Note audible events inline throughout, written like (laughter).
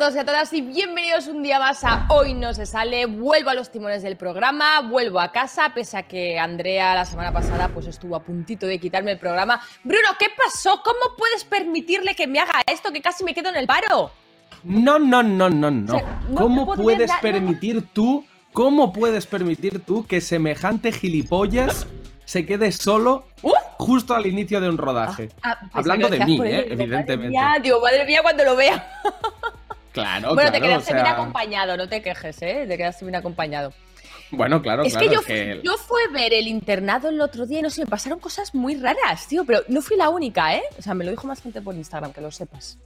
Todos y a todas y bienvenidos un día más a Hoy no se sale. Vuelvo a los timones del programa, vuelvo a casa, pese a que Andrea la semana pasada pues estuvo a puntito de quitarme el programa. Bruno, ¿qué pasó? ¿Cómo puedes permitirle que me haga esto que casi me quedo en el paro? No, no, no, no, no. O sea, no- ¿Cómo puedes dar- permitir tú, cómo puedes permitir tú que semejante gilipollas se quede solo ¡Uh! justo al inicio de un rodaje? Ah, pensaba Hablando que lo de mí, eh, evidentemente. Madre mía, digo, madre mía, cuando lo vea. (laughs) Claro, bueno, te quedaste o bien acompañado, no te quejes, ¿eh? Te quedaste bien acompañado. Bueno, claro, es claro. que yo, es que- yo fui a ver el internado el otro día y no sé, me pasaron cosas muy raras, tío, pero no fui la única, ¿eh? O sea, me lo dijo más gente por Instagram, que lo sepas.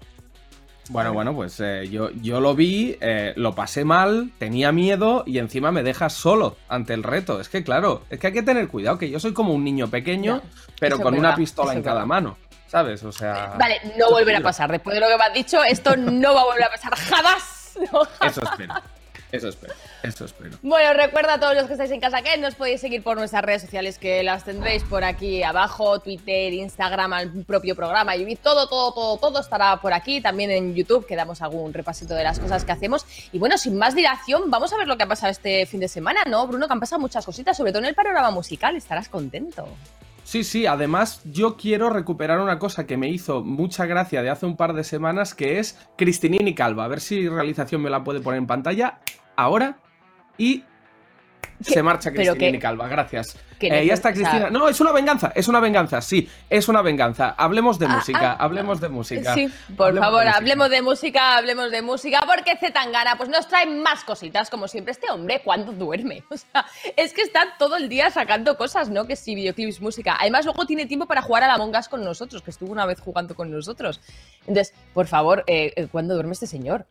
Bueno, bueno, pues eh, yo, yo lo vi, eh, lo pasé mal, tenía miedo y encima me dejas solo ante el reto. Es que claro, es que hay que tener cuidado, que yo soy como un niño pequeño, Ya, pero con una pistola en cada verdad. mano, ¿sabes? O sea... Vale, no volverá a pasar. Después de lo que me has dicho, esto no va a volver a pasar jamás. No, Eso espero, eso espero, eso espero. Bueno, recuerda a todos los que estáis en casa que nos podéis seguir por nuestras redes sociales que las tendréis por aquí abajo, Twitter, Instagram, al propio programa, YouTube, todo, todo, todo, todo estará por aquí, también en YouTube, que damos algún repasito de las cosas que hacemos. Y bueno, sin más dilación, vamos a ver lo que ha pasado este fin de semana, ¿no, Bruno? Que han pasado muchas cositas, sobre todo en el panorama musical, estarás contento. Sí, sí, además yo quiero recuperar una cosa que me hizo mucha gracia de hace un par de semanas, que es Cristinini Calva. A ver si realización me la puede poner en pantalla ahora. Y (laughs) se marcha Cristinini que- Calva, gracias. Eh, ya está Cristina. No, es una venganza, es una venganza, sí, es una venganza. Hablemos de Ah, música, ah, hablemos de música. Sí, por Hablemos favor, hablemos de música, hablemos de música, porque Zetangana pues nos trae más cositas, como siempre. Este hombre, ¿cuándo duerme? (laughs) O sea, es que está todo el día sacando cosas, ¿no? Que sí, videoclips, música. Además, luego tiene tiempo para jugar a la Among Us con nosotros, que estuvo una vez jugando con nosotros. Entonces, por favor, eh, eh, ¿cuándo duerme este señor?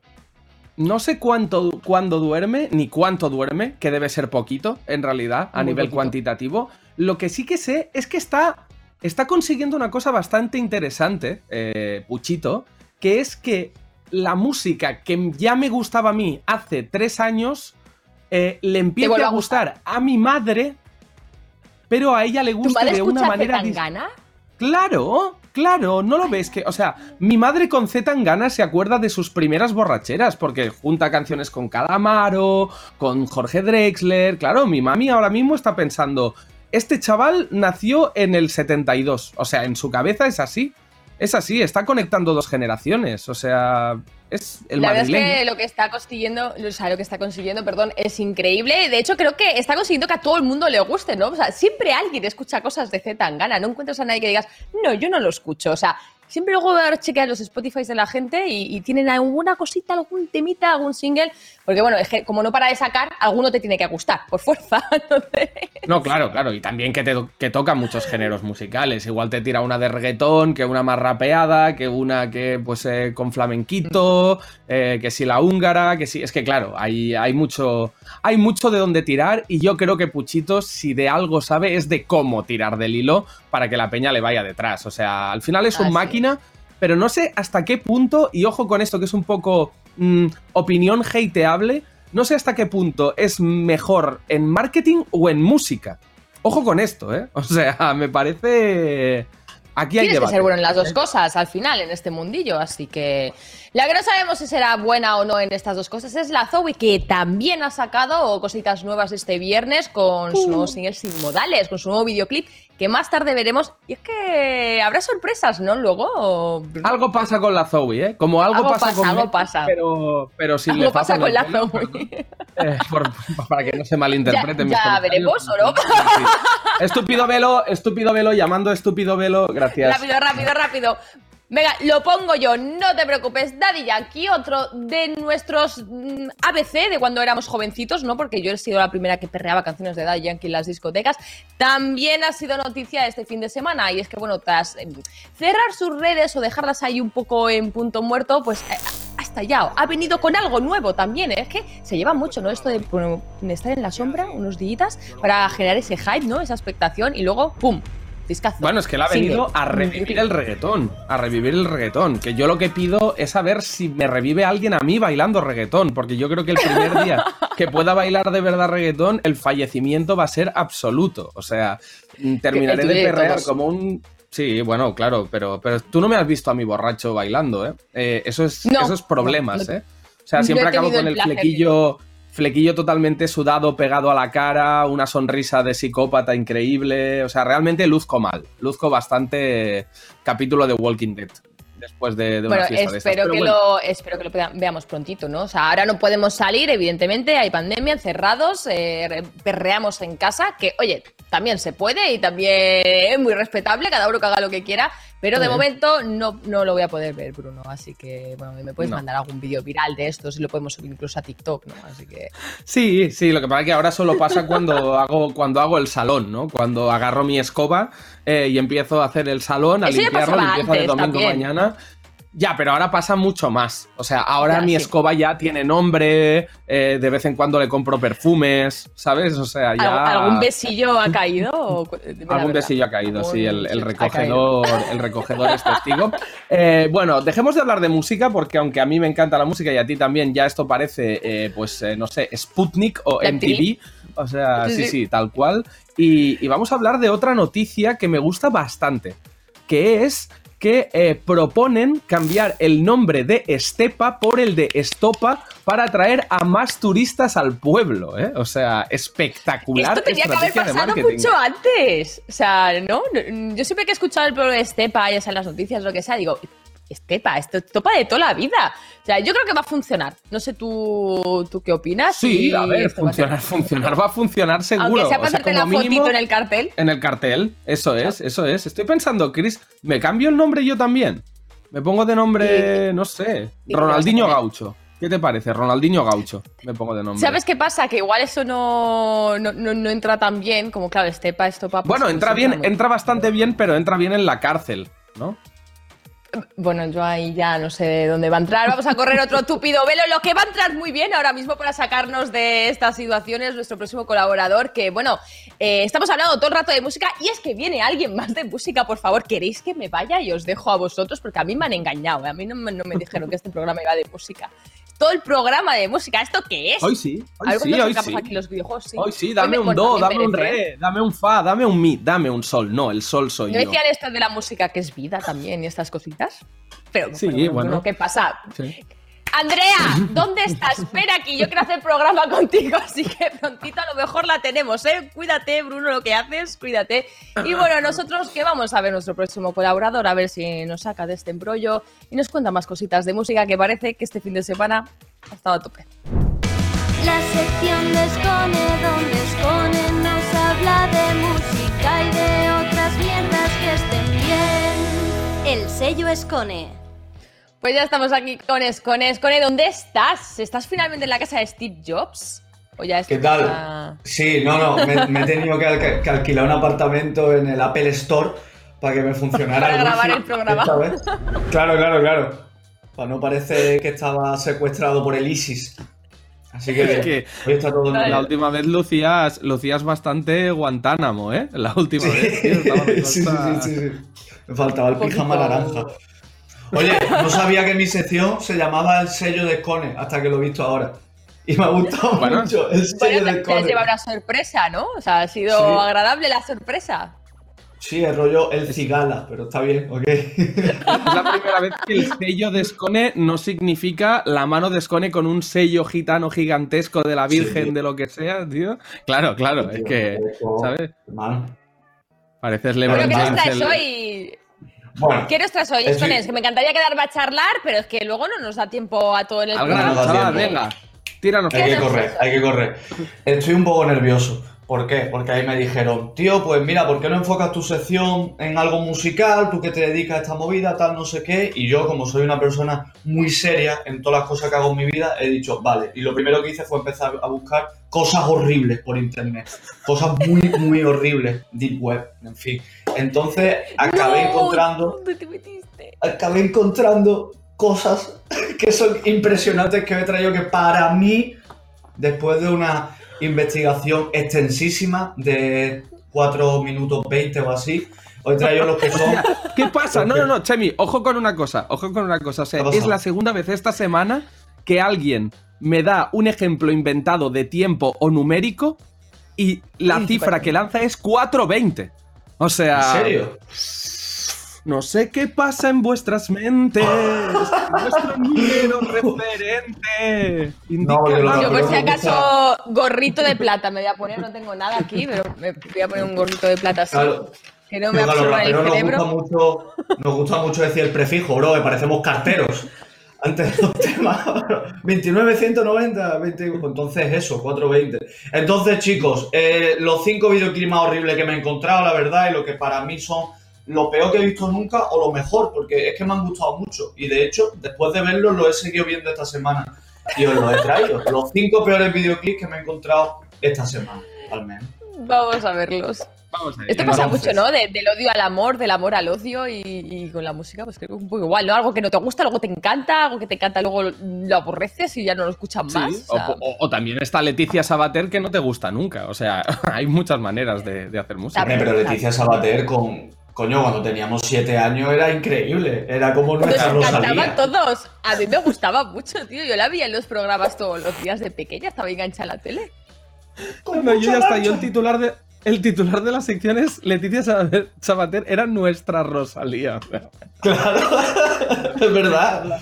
No sé cuánto, cuándo duerme, ni cuánto duerme, que debe ser poquito, en realidad, a Muy nivel poquito. cuantitativo. Lo que sí que sé es que está, está consiguiendo una cosa bastante interesante, eh, Puchito, que es que la música que ya me gustaba a mí hace tres años, eh, le empieza a gustar. gustar a mi madre, pero a ella le ¿Tu gusta de una manera... Zetangana? Claro, claro, no lo ves que, o sea, mi madre con Z Tangana se acuerda de sus primeras borracheras, porque junta canciones con Calamaro, con Jorge Drexler, claro, mi mami ahora mismo está pensando, este chaval nació en el 72, o sea, en su cabeza es así, es así, está conectando dos generaciones, o sea, es el la verdad madrileño. es que lo que está consiguiendo, o sea, lo que está consiguiendo, perdón, es increíble. De hecho, creo que está consiguiendo que a todo el mundo le guste, ¿no? O sea, siempre alguien escucha cosas de Z Tangana. No encuentras a nadie que digas, no, yo no lo escucho. O sea, siempre luego chequeas los Spotify de la gente y, y tienen alguna cosita, algún temita, algún single. Porque bueno, es que como no para de sacar, alguno te tiene que gustar, por fuerza. (laughs) Entonces, No, claro, claro. Y también que, te, que toca muchos géneros musicales. Igual te tira una de reggaetón, que una más rapeada, que una que pues eh, con flamenquito, eh, que si la húngara, que si. Es que claro, hay, hay mucho. Hay mucho de dónde tirar. Y yo creo que Puchito, si de algo sabe, es de cómo tirar del hilo para que la peña le vaya detrás. O sea, al final es un máquina. Pero no sé hasta qué punto, y ojo con esto que es un poco mm, opinión hateable, no sé hasta qué punto es mejor en marketing o en música. Ojo con esto, ¿eh? (laughs) O sea, me parece... Aquí hay Tienes que ser bueno en las dos cosas al final, en este mundillo. Así que la que no sabemos si será buena o no en estas dos cosas es la Zoe, que también ha sacado cositas nuevas este viernes con su nuevo single Sin Modales, con su nuevo videoclip, que más tarde veremos. Y es que habrá sorpresas, ¿no? Luego. Algo pasa con la Zoe, ¿eh? Como algo, Algo pasa, pasa, con algo pasa. Pero, pero sin Algo le pasa con la Zoe. eh, por- para que no se malinterpreten Ya- mis ya veremos, ¿o no? Sí. Estúpido velo, estúpido velo, llamando a estúpido velo, gracias. Rápido, rápido, rápido. Venga, lo pongo yo, no te preocupes. Daddy Yankee, otro de nuestros mm, ABC de cuando éramos jovencitos, ¿no? Porque yo he sido la primera que perreaba canciones de Daddy Yankee en las discotecas. También ha sido noticia este fin de semana y es que, bueno, tras eh, cerrar sus redes o dejarlas ahí un poco en punto muerto, pues eh, ha estallado. Ha venido con algo nuevo también, ¿eh? Es que se lleva mucho, ¿no? Esto de estar en la sombra unos días para generar ese hype, ¿no? Esa expectación y luego, ¡pum! Discazo. Bueno, es que él ha Single. venido a revivir el reggaetón, a revivir el reggaetón, que yo lo que pido es saber si me revive alguien a mí bailando reggaetón, porque yo creo que el primer día que pueda bailar de verdad reggaetón, el fallecimiento va a ser absoluto, o sea, mm, terminaré de perrear como un... Sí, bueno, claro, pero, pero tú no me has visto a mi borracho bailando, ¿eh? Eh, eso es, No, esos problemas, no, no. ¿eh? O sea, siempre acabo con el el placer. flequillo, flequillo totalmente sudado, pegado a la cara, una sonrisa de psicópata increíble. O sea, realmente luzco mal. Luzco bastante capítulo de Walking Dead después de, de una de estas. espero Pero que, bueno, lo, espero que lo veamos prontito, ¿no? O sea, ahora no podemos salir, evidentemente, hay pandemia, encerrados, eh, re- perreamos en casa, que, oye, también se puede y también es muy respetable, cada uno que haga lo que quiera, pero de momento no, no lo voy a poder ver, Bruno. Así que, bueno, me puedes No. mandar algún vídeo viral de estos y lo podemos subir incluso a TikTok, ¿no? Así que. Sí, sí, lo que pasa es que ahora solo pasa cuando (laughs) hago, cuando hago el salón, ¿no? Cuando agarro mi escoba eh, y empiezo a hacer el salón, a Eso limpiarlo, limpieza de domingo también. mañana. Ya, pero ahora pasa mucho más. O sea, ahora Ya, mi sí. escoba ya tiene nombre, eh, de vez en cuando le compro perfumes, ¿sabes? O sea, ya... ¿Al- ¿Algún besillo ha caído? O Algún besillo ha caído, sí, el, recogedor, el recogedor es testigo. (laughs) Eh, bueno, dejemos de hablar de música, porque aunque a mí me encanta la música y a ti también, ya esto parece, eh, pues, no sé, Sputnik o MTV. O sea, Sí, sí, sí. sí, tal cual. Y, y vamos a hablar de otra noticia que me gusta bastante, que es que eh, proponen cambiar el nombre de Estepa por el de Estopa para atraer a más turistas al pueblo, ¿eh? O sea, espectacular. Esto tenía que haber pasado mucho antes. O sea, ¿no? No- Yo siempre que he escuchado el pueblo de Estepa, ya sea en las noticias, lo que sea, digo, Estepa, esto es topa de toda la vida. O sea, yo creo que va a funcionar. No sé tú, tú qué opinas. Sí, y a ver, esto va a funcionar, funcionar va a funcionar seguro. Aunque sea O para sea, hacerte la mínimo, fotito en el cartel. en el cartel. Eso es, eso es. Estoy pensando, Chris, ¿me cambio el nombre yo también? Me pongo de nombre, no sé, ¿Y qué Ronaldinho? Gaucho. ¿Qué te parece? Ronaldinho Gaucho. Me pongo de nombre. ¿Sabes qué pasa? Que igual eso no, no, no- no entra tan bien como, claro, Estepa, Estopa. pues, Bueno, no entra bien, entra bastante bien, pero entra bien en la cárcel, ¿no? Bueno, yo ahí ya no sé de dónde va a entrar. Vamos a correr otro túpido velo. Lo que va a entrar muy bien ahora mismo para sacarnos de estas situaciones, nuestro próximo colaborador, que bueno, eh, estamos hablando todo el rato de música y es que viene alguien más de música, por favor. ¿Queréis que me vaya y os dejo a vosotros? Porque a mí me han engañado, ¿eh? a mí no, no me dijeron que este programa iba de música. Todo el programa de música, ¿esto qué es? Hoy sí, hoy sí, hoy sí. aquí los videojuegos, sí. Hoy sí, Hoy dame me- un do, dame un re, dame un fa, dame un mi, dame un sol. No, el sol soy ¿No yo. decían esto de la música que es vida también y estas cositas? Pero, Sí, pero, bueno. ¿qué pasa? Sí. Andrea, ¿dónde estás? Espera aquí, yo quiero hacer programa contigo, así que prontito a lo mejor la tenemos, ¿eh? Cuídate, Bruno, lo que haces, cuídate. Y bueno, nosotros que vamos a ver nuestro próximo colaborador, a ver si nos saca de este embrollo y nos cuenta más cositas de música que parece que este fin de semana ha estado a tope. La sección de Escone, donde Escone nos habla de música y de otras mierdas que estén bien. El sello Escone. Pues ya estamos aquí con Escone. Escone, ¿dónde estás? ¿Estás finalmente en la casa de Steve Jobs? ¿O ya ¿Qué tal? Sí, no, no, me, me he tenido que, alquilar un apartamento en el Apple Store para que me funcionara Para el grabar el programa. Claro, claro, claro. Para no parecer que estaba secuestrado por el ISIS. Así que, Es que hoy está todo. La última vez lucías, lucías bastante Guantánamo, ¿eh? La última vez. tío, (laughs) sí, sí, sí, sí, sí. Me faltaba el pijama naranja. Oye, (laughs) no sabía que mi sección se llamaba el sello de Scone hasta que lo he visto ahora. Y me ha gustado (laughs) Bueno. mucho el sello Bueno, de te, te has Scone. llevado una sorpresa, ¿no? O sea, ha sido Sí. agradable la sorpresa. Sí, el rollo el cigala, pero está bien, ok. Es la primera vez que el sello de Scone no significa la mano de Scone con un sello gitano gigantesco de la Virgen, Sí. de lo que sea, tío. Claro, claro, es que, ¿sabes? Hermano. Pareces Bueno, LeBron ¿qué nos James. traes el- hoy? Bueno, ¿Qué nos traes hoy, Es que- Que me encantaría quedarme a charlar, pero es que luego no nos da tiempo a todo en el programa. no venga. Tíranos. hay que correr, hay que correr. Estoy un poco nervioso. ¿Por qué? Porque ahí me dijeron, tío, pues mira, ¿por qué no enfocas tu sección en algo musical? Tú que te dedicas a esta movida, tal, no sé qué. Y yo, como soy una persona muy seria en todas las cosas que hago en mi vida, he dicho, vale. Y lo primero que hice fue empezar a buscar cosas horribles por internet. Cosas muy, (laughs) muy horribles. Deep web, en fin. Entonces, acabé No, encontrando ¿Dónde te metiste? acabé encontrando cosas (laughs) que son impresionantes que he traído que para mí, después de una investigación extensísima de 4 minutos 20 o así, os he traído los que son... (laughs) ¿Qué pasa? No, no, no, Chemi, ojo con una cosa, ojo con una cosa. O sea, es la segunda vez esta semana que alguien me da un ejemplo inventado de tiempo o numérico y la cifra que lanza es 420. O sea. ¿En serio? No sé qué pasa en vuestras mentes. Nuestro número (laughs) referente. indica No, yo por si acaso gorrito de plata me voy a poner, no tengo nada aquí, pero me voy a poner un gorrito de plata así, Claro, que no me claro, absorba el pero nos gusta, cerebro. mucho, nos gusta mucho decir el prefijo, bro, que parecemos carteros. Antes de los temas, 29, 190, 20, pues entonces eso, 420. Entonces, chicos, eh, los cinco videoclips más horribles que me he encontrado, la verdad, y lo que para mí son lo peor que he visto nunca o lo mejor, porque es que me han gustado mucho. Y de hecho, después de verlos, lo he seguido viendo esta semana. Y os los he traído. (laughs) Los cinco peores videoclips que me he encontrado esta semana, al menos. Vamos a verlos. Vamos a ver. Esto pasa Entonces- mucho, ¿no? De- del odio al amor, del amor al odio y, y con la música, pues creo que es un poco igual, ¿no? Algo que no te gusta, luego te encanta, algo que te encanta, luego lo aborreces y ya no lo escuchas Sí, más. o, o sea, o- o también está Leticia Sabater que no te gusta nunca. O sea, (laughs) hay muchas maneras de, de hacer música. Pero Leticia Sabater con. Coño, cuando teníamos siete años era increíble. Era como Nos nuestra encantaban Rosalía. todos. A mí me gustaba mucho, tío. Yo la veía en los programas todos los días de pequeña, estaba enganchada a la tele. Con No, yo ya está. Yo el titular de. El titular de la sección es Leticia Sabater, era nuestra Rosalía. Claro, (laughs) es verdad.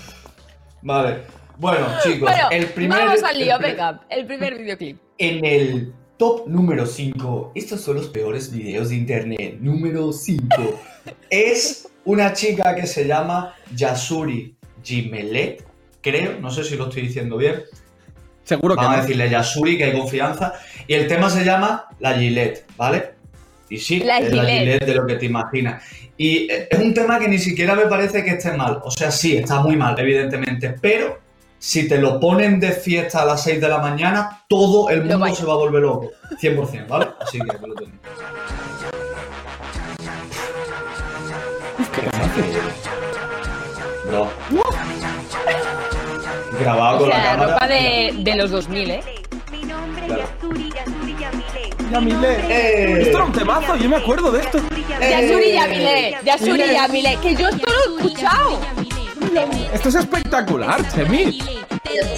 Vale. Bueno, chicos, Bueno, el primer. vamos al lío, venga. El primer videoclip. En el top número 5, estos son los peores videos de internet. Número 5 es una chica que se llama Yasuri Gimelet, creo, no sé si lo estoy diciendo bien. Seguro que Vamos a no. decirle Yasuri, que hay confianza. Y el tema se llama La Gillette, ¿vale? Y sí, La es la Gillette. Gillette de lo que te imaginas. Y es un tema que ni siquiera me parece que esté mal. O sea, sí, está muy mal, evidentemente. Pero si te lo ponen de fiesta a las 6 de la mañana, todo el mundo se va a volver loco. 100%, ¿vale? Así que aquí lo tenéis. Bro. Grabado O con la sea, cámara. ropa de, de los 2000, ¿eh? Mi nombre Claro. Yasuri, Yasuri Yamile. Yamile. ¡Eh! Esto era un temazo, yo me acuerdo de esto. Yasuri Eh. Yamile, Yasuri Yamile, que yo esto lo he escuchado. Esto es espectacular, Chemi.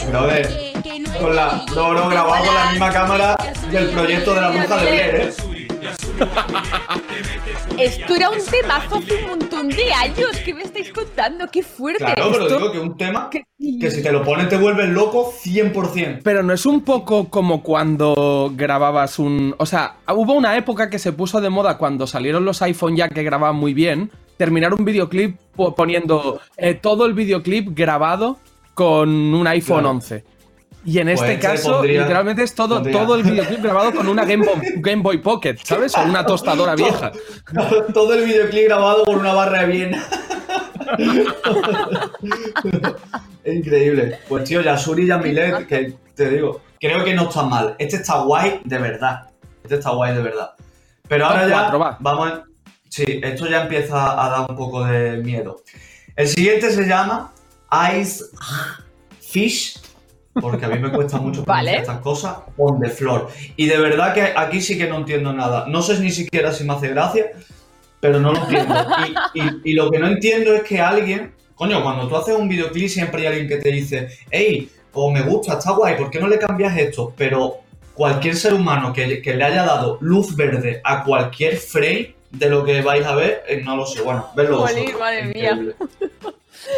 Brother, con la, no, no, grabado con la misma cámara del proyecto de la bruja de Blair, ¿eh? Esto era un temazo hace un montón de años. ¿Qué me estáis contando? ¡Qué fuerte! Claro, pero Esto- digo que un tema Que- que si te lo pones te vuelves loco 100%. Pero no es un poco como cuando grababas un... O sea, hubo una época que se puso de moda cuando salieron los iPhone ya que grababan muy bien, terminar un videoclip po- poniendo eh, todo el videoclip grabado con un iPhone Claro. 11. Y en Pues este este caso, pondría- literalmente es todo, pondría- todo el videoclip grabado con una Game Boy, Game Boy Pocket, ¿sabes? O una tostadora vieja. (laughs) Todo el videoclip grabado con una barra de Viena. (laughs) Es Increíble. Pues tío, Yasuri Yamilet, que te digo, creo que no está mal. Este está guay de verdad. Este está guay de verdad. Pero ahora ya cuatro, va. vamos. Sí, esto ya empieza a dar un poco de miedo. El siguiente se llama Ice Fish, porque a mí me cuesta mucho (laughs) Vale. estas cosas, on the floor. Y de verdad que aquí sí que no entiendo nada. No sé ni siquiera si me hace gracia, pero no lo entiendo. Y, y- y lo que no entiendo es que alguien, coño, cuando tú haces un videoclip siempre hay alguien que te dice, hey, o me gusta, está guay, ¿por qué no le cambias esto? Pero cualquier ser humano que, que le haya dado luz verde a cualquier frame de lo que vais a ver, eh, no lo sé. Bueno, verlo Jolín, vosotros. madre mía. (laughs) Increíble.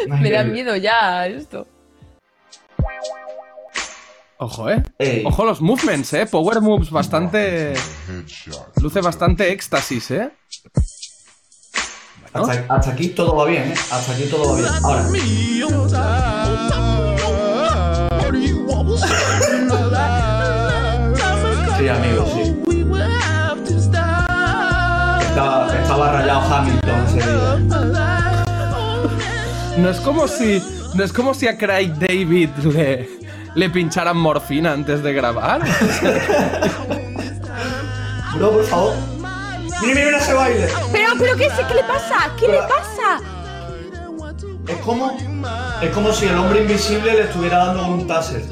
Me da miedo ya esto. Ojo, eh. Ey. Ojo los movements, eh. Power moves bastante. Luce bastante éxtasis, eh. Bueno, Hasta, hasta aquí todo va bien, ¿eh? Hasta aquí todo va bien. Ahora, sí, amigo, Hamilton ese día. no es como si. No es como si a Craig David le, le pincharan morfina antes de grabar. Bro, por favor. Mira, mira, mira ese baile. Pero, pero ¿qué, sé- ¿qué le pasa? ¿Qué le pasa? Es como. Es como si el hombre invisible le estuviera dando un taser.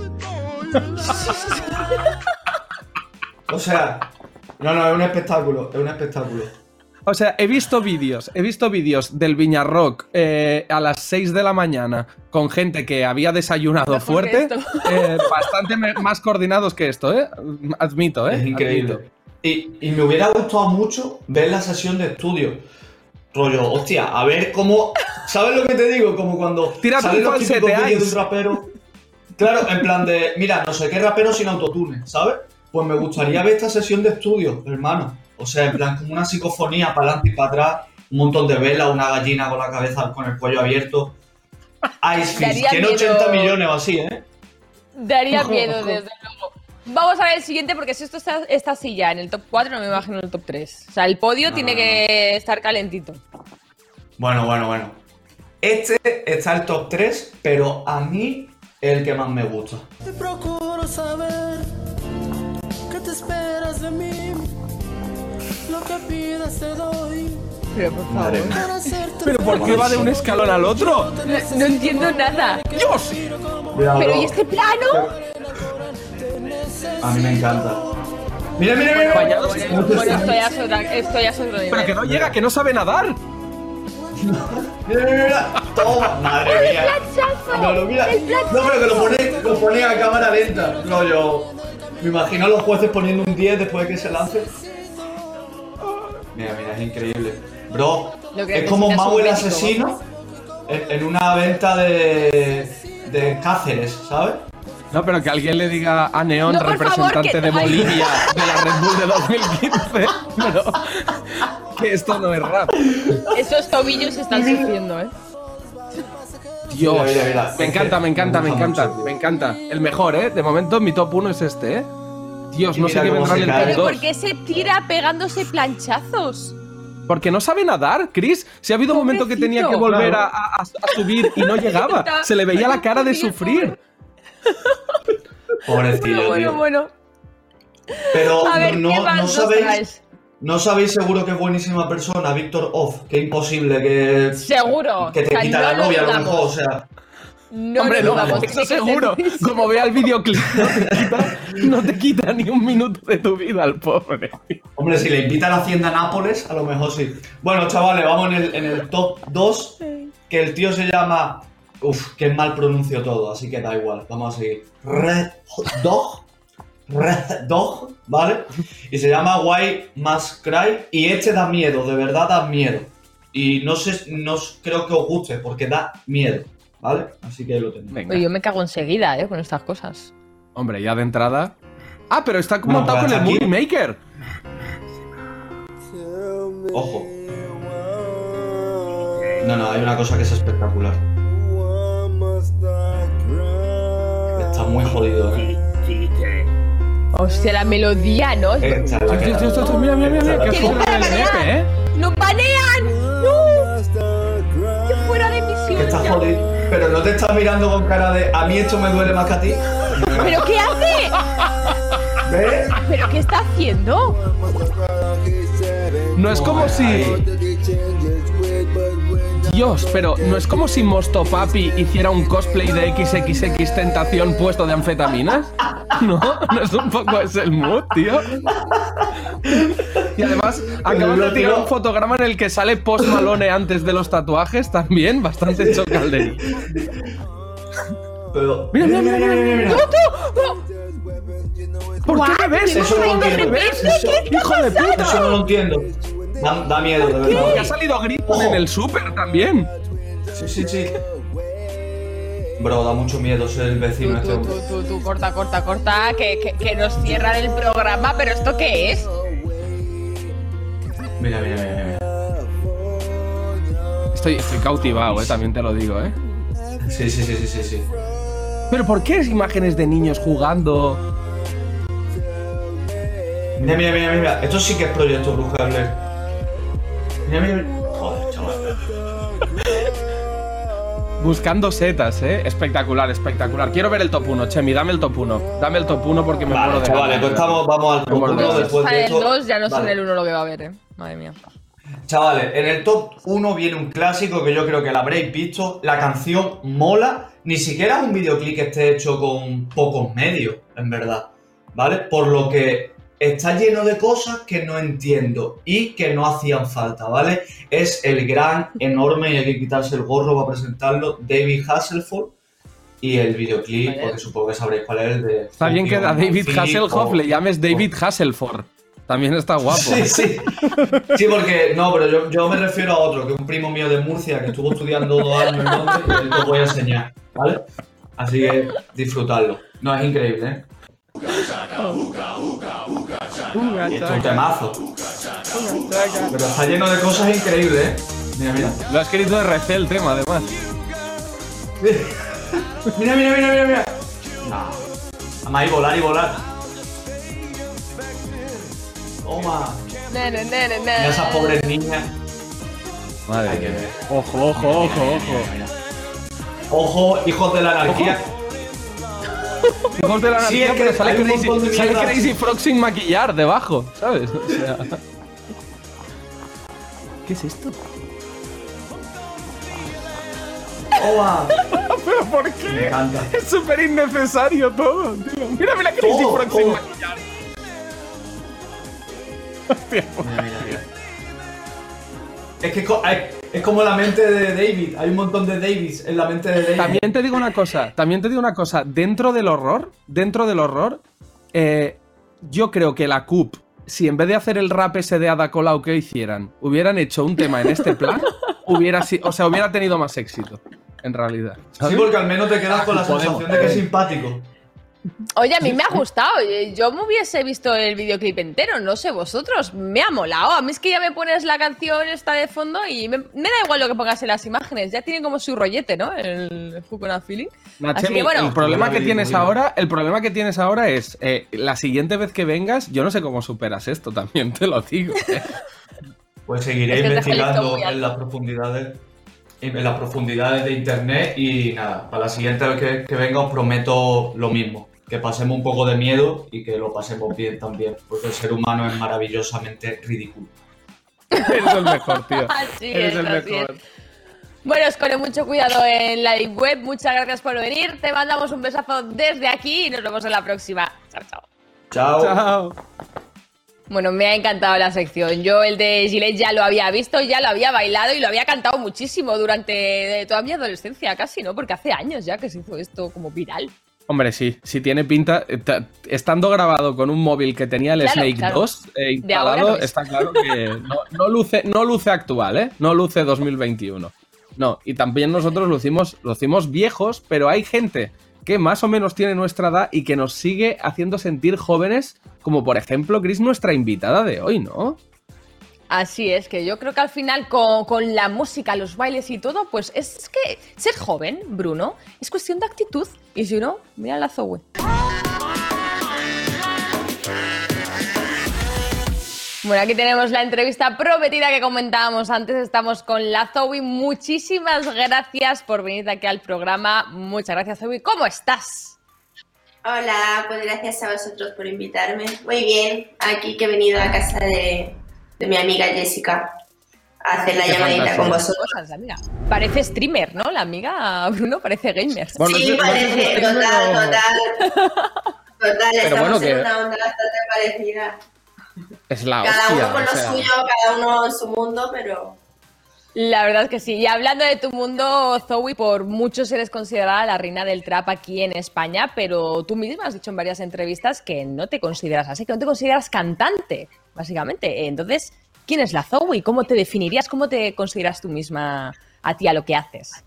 O sea. No, no, es un espectáculo, es un espectáculo. O sea, he visto vídeos, he visto vídeos del Viñarrock eh, a las 6 de la mañana con gente que había desayunado Mejor fuerte, eh, bastante más coordinados que esto, ¿eh? Admito, ¿eh? Es increíble. Admito. Y, y me hubiera gustado mucho ver la sesión de estudio. Rollo, hostia, a ver cómo. ¿Sabes lo que te digo? Como cuando salen un los típicos de un rapero. Claro, en plan de, mira, no sé qué rapero sin autotune, ¿sabes? Pues me gustaría ver esta sesión de estudio, hermano. O sea, en plan, como una psicofonía para adelante y para atrás, un montón de velas, una gallina con la cabeza, con el cuello abierto. Ice Fish, Daría tiene miedo. 80 millones o así, ¿eh? Daría Ojo, miedo, ojo. desde luego. Vamos a ver el siguiente, porque si esto está, está así ya en el top 4, no me imagino en el top 3. O sea, el podio No, tiene no, que estar calentito. Bueno, bueno, bueno. Este está el top 3, pero a mí es el que más me gusta. Te procuro saber te esperas de mí. Lo que pidas te doy Pero por favor. ¿Pero por qué va de un escalón al otro? No, no entiendo nada. ¡Dios! Cuidado, Pero. ¿y este plano? A mí me encanta. Mira, mira, mira. Bueno, bueno, esto ya es otra- esto ya es otro nivel. Pero que no llega, que no sabe nadar. Mira, mira, mira. Toma. Madre mía. planchazo! No, lo mira. ¡El No, pero que lo pone, lo pone a cámara lenta. No, yo. Me imagino a los jueces poniendo un 10 después de que se lance. Mira, mira, es increíble. Bro, es como Mau un el asesino en, una venta de. de Cáceres, ¿sabes? No, pero que alguien le diga a Neon, No, favor, representante que- de. Bolivia, de la Red Bull de 2015. (laughs) Pero que esto no es rap. Esos tobillos están sufriendo, ¿eh? Dios. Mira, mira, mira. Me encanta, me encanta, me encanta, mucho, me encanta. El mejor, ¿eh? De momento mi top 1 es este, ¿eh? Dios, no sé qué vendrá en el top Pero 2. ¿por qué se tira pegándose planchazos? Porque no sabe nadar, Chris. Si ha habido un momento que tenía que volver a, a- a subir y no llegaba. Se le veía la cara de sufrir. Pobrecillo, Bueno, tío. bueno, bueno. Pero A ver, no, ¿qué no más nos sabéis. No sabéis seguro que es buenísima persona, Víctor Off, que imposible que. Seguro. Que te O sea, quita no la lo novia a lo mejor, o sea. No Hombre, no, dudamos. eso seguro. Como vea el videoclip, no te, quita, no te quita ni un minuto de tu vida al pobre. Hombre, si le invita a la hacienda Nápoles, a lo mejor sí. Bueno, chavales, vamos en el, en el top 2, que el tío se llama... Uf, que mal pronuncio todo, así que da igual, vamos a seguir. Red Dog, Red (laughs) Dog, ¿vale? Y se llama Why Must Cry, y este da miedo, de verdad da miedo. Y no sé, no creo que os guste, porque da miedo, ¿vale? Así que ahí lo. Venga. Oye, yo me cago enseguida, ¿eh? Con estas cosas. Hombre, ya de entrada. Ah, pero está Bueno, montado con el. Movie Maker. Ojo. No, no, hay una cosa que es espectacular. Está muy jodido, ¿eh? Hostia, la melodía, ¿no? Que- mira, mira, mira, que ¿Qué es para el NF, ¿eh? ¡Nos banean! ¡No! ¡Qué fuera de Que misión! jodido. Pero no te estás mirando con cara de a mí esto me duele más que a ti. ¿Pero qué hace? ¿Ves? ¿Pero qué está haciendo? No es como si. Dios, pero no es como si Mosto Papi hiciera un cosplay de XXX Tentación puesto de anfetaminas. (laughs) No, no es un poco ese el mood, tío. Y además, acabas de tirar un fotograma en el que sale Post Malone antes de los tatuajes, también bastante chocalderí. Pero. Mira, mira, mira, mira, mira, mira. ¿Por qué me ves? Eso no lo ¿Por qué me entiendo. ves? Eso- ¡Hijo de puta! Eso no lo entiendo. Da, da miedo, de Que ha verdad. salido gritos en el súper también. Sí, sí, sí. Bro, da mucho miedo ser el Tú, vecino este tú, hombre. tú, tú, tú, corta, corta, corta, que, que, que nos cierran el programa, pero ¿esto qué es? Mira, mira, mira, mira. Estoy, estoy cautivado, eh, también te lo digo, eh. Sí, sí, sí, sí, sí, sí. Pero ¿por qué es imágenes de niños jugando? Mira, mira, mira, mira. Esto sí que es proyecto Bruja de mira, mira. Joder, chaval. Buscando setas, eh. Espectacular, espectacular. Quiero ver el top 1, Chemi, dame el top 1. Dame el top 1 porque me muero Vale, de chavales, ganas. pues estamos, vamos al top muero de uno ganas. después Para de el esto. 2 ya no Vale. el 1 lo que va a haber, eh. Madre mía. Chavales, en el top 1 viene un clásico que yo creo que la habréis visto. La canción mola. Ni siquiera es un videoclip que esté hecho con pocos medios, en verdad. ¿Vale? Por lo que está lleno de cosas que no entiendo y que no hacían falta, ¿vale? Es el gran, enorme, y hay que quitarse el gorro para presentarlo, David Hasselhoff. Y el videoclip, Vale. porque supongo que sabréis cuál es el de. Está bien que a David Hasselhoff o- le llames David Hasselford. También está guapo. Sí, sí. Sí, porque no, pero yo, yo me refiero a otro, que es un primo mío de Murcia que estuvo estudiando dos años en Londres y él te lo voy a enseñar, ¿vale? Así que disfrutarlo. No, es increíble, ¿eh? Y esto es un temazo. Pero está lleno de cosas increíbles, ¿eh? Mira, mira. Lo ha escrito de RC el tema, además. (laughs) Mira, mira, mira, mira, mira. No. Vamos ahí, volar y volar. Toma. Ne, ne, ne, ne, ne. Mira esas pobres niñas. Madre Hay que mía. ver. Ojo, ojo, ojo, ojo. Ojo, hijos de la anarquía. (laughs) Hijos de la Sí, anarquía, es que pero sale Crazy, sale. Crazy Frog sin maquillar debajo, ¿sabes? O sea... (laughs) ¿Qué es esto? Toma. (laughs) ¿Pero por Me qué? encanta. Es súper innecesario todo, tío. Mira, mira Crazy Todo, Frog sin maquillar. Hostia, Mira, mira, mira. Es que hay- es como la mente de David. Hay un montón de Davids en la mente de David. También te digo una cosa, también te digo una cosa. Dentro del horror, dentro del horror, eh, yo creo que la CUP, si en vez de hacer el rap ese de Ada Colau que hicieran, hubieran hecho un tema en este plan, (laughs) hubiera si- o sea, hubiera tenido más éxito, en realidad. Sí, porque al menos te quedas con la sensación de que es simpático. Oye, a mí me ha gustado. Yo me hubiese visto el videoclip entero, no sé vosotros. Me ha molado. A mí es que ya me pones la canción esta de fondo y me, me da igual lo que pongas en las imágenes. Ya tiene como su rollete, ¿no? El Fukuna Feeling. Así Nachemi, que bueno, el problema que tienes ahora, el problema que tienes ahora es eh, la siguiente vez que vengas, yo no sé cómo superas esto, también te lo digo. eh. (laughs) Pues seguiré Es que investigando en las profundidades en las profundidades de internet y nada, para la siguiente vez que, que venga os prometo lo mismo, que pasemos un poco de miedo y que lo pasemos bien también, porque el ser humano es maravillosamente ridículo. Eres el mejor, tío. (laughs) Así Eres es, el así mejor. es. Bueno, os con mucho cuidado en la web. Muchas gracias por venir. Te mandamos un besazo desde aquí y nos vemos en la próxima. Chao, chao. Chao. Chao. Bueno, me ha encantado la sección. Yo el de Gillette ya lo había visto, ya lo había bailado y lo había cantado muchísimo durante toda mi adolescencia, casi, ¿no? Porque hace años ya que se hizo esto como viral. Hombre, sí, si tiene pinta. eh, ta- Estando grabado con un móvil que tenía el Claro, Snake claro. 2 eh, De ahora instalado, no es. está claro que no, no luce, no luce actual, ¿eh? No luce 2021. No, y también nosotros lucimos, lucimos viejos, pero hay gente que más o menos tiene nuestra edad y que nos sigue haciendo sentir jóvenes, como por ejemplo, Chris, nuestra invitada de hoy, ¿no? Así es, que yo creo que al final con, con la música, los bailes y todo, pues es que ser joven, Bruno, es cuestión de actitud. Y si no, mira la Zoe. Bueno, aquí tenemos la entrevista prometida que comentábamos antes. Estamos con la Zoe. Muchísimas gracias por venir aquí al programa. Muchas gracias, Zoe. ¿Cómo estás? Hola, pues gracias a vosotros por invitarme. Muy bien, aquí que he venido a casa de, de mi amiga Jessica hacer la Qué llamadita con vosotros. Parece streamer, ¿no? La amiga Bruno parece gamer. Bueno, sí, parece, total, total. Total, Pero estamos bueno, en que- una onda bastante parecida. Es la Cada hostia. uno con lo sea. suyo, cada uno en su mundo, pero La verdad es que sí. Y hablando de tu mundo, Zoe, por muchos eres considerada la reina del trap aquí en España, pero tú misma has dicho en varias entrevistas que no te consideras así, que no te consideras cantante, básicamente. Entonces, ¿quién es la Zoe? ¿Cómo te definirías? ¿Cómo te consideras tú misma a ti, a lo que haces?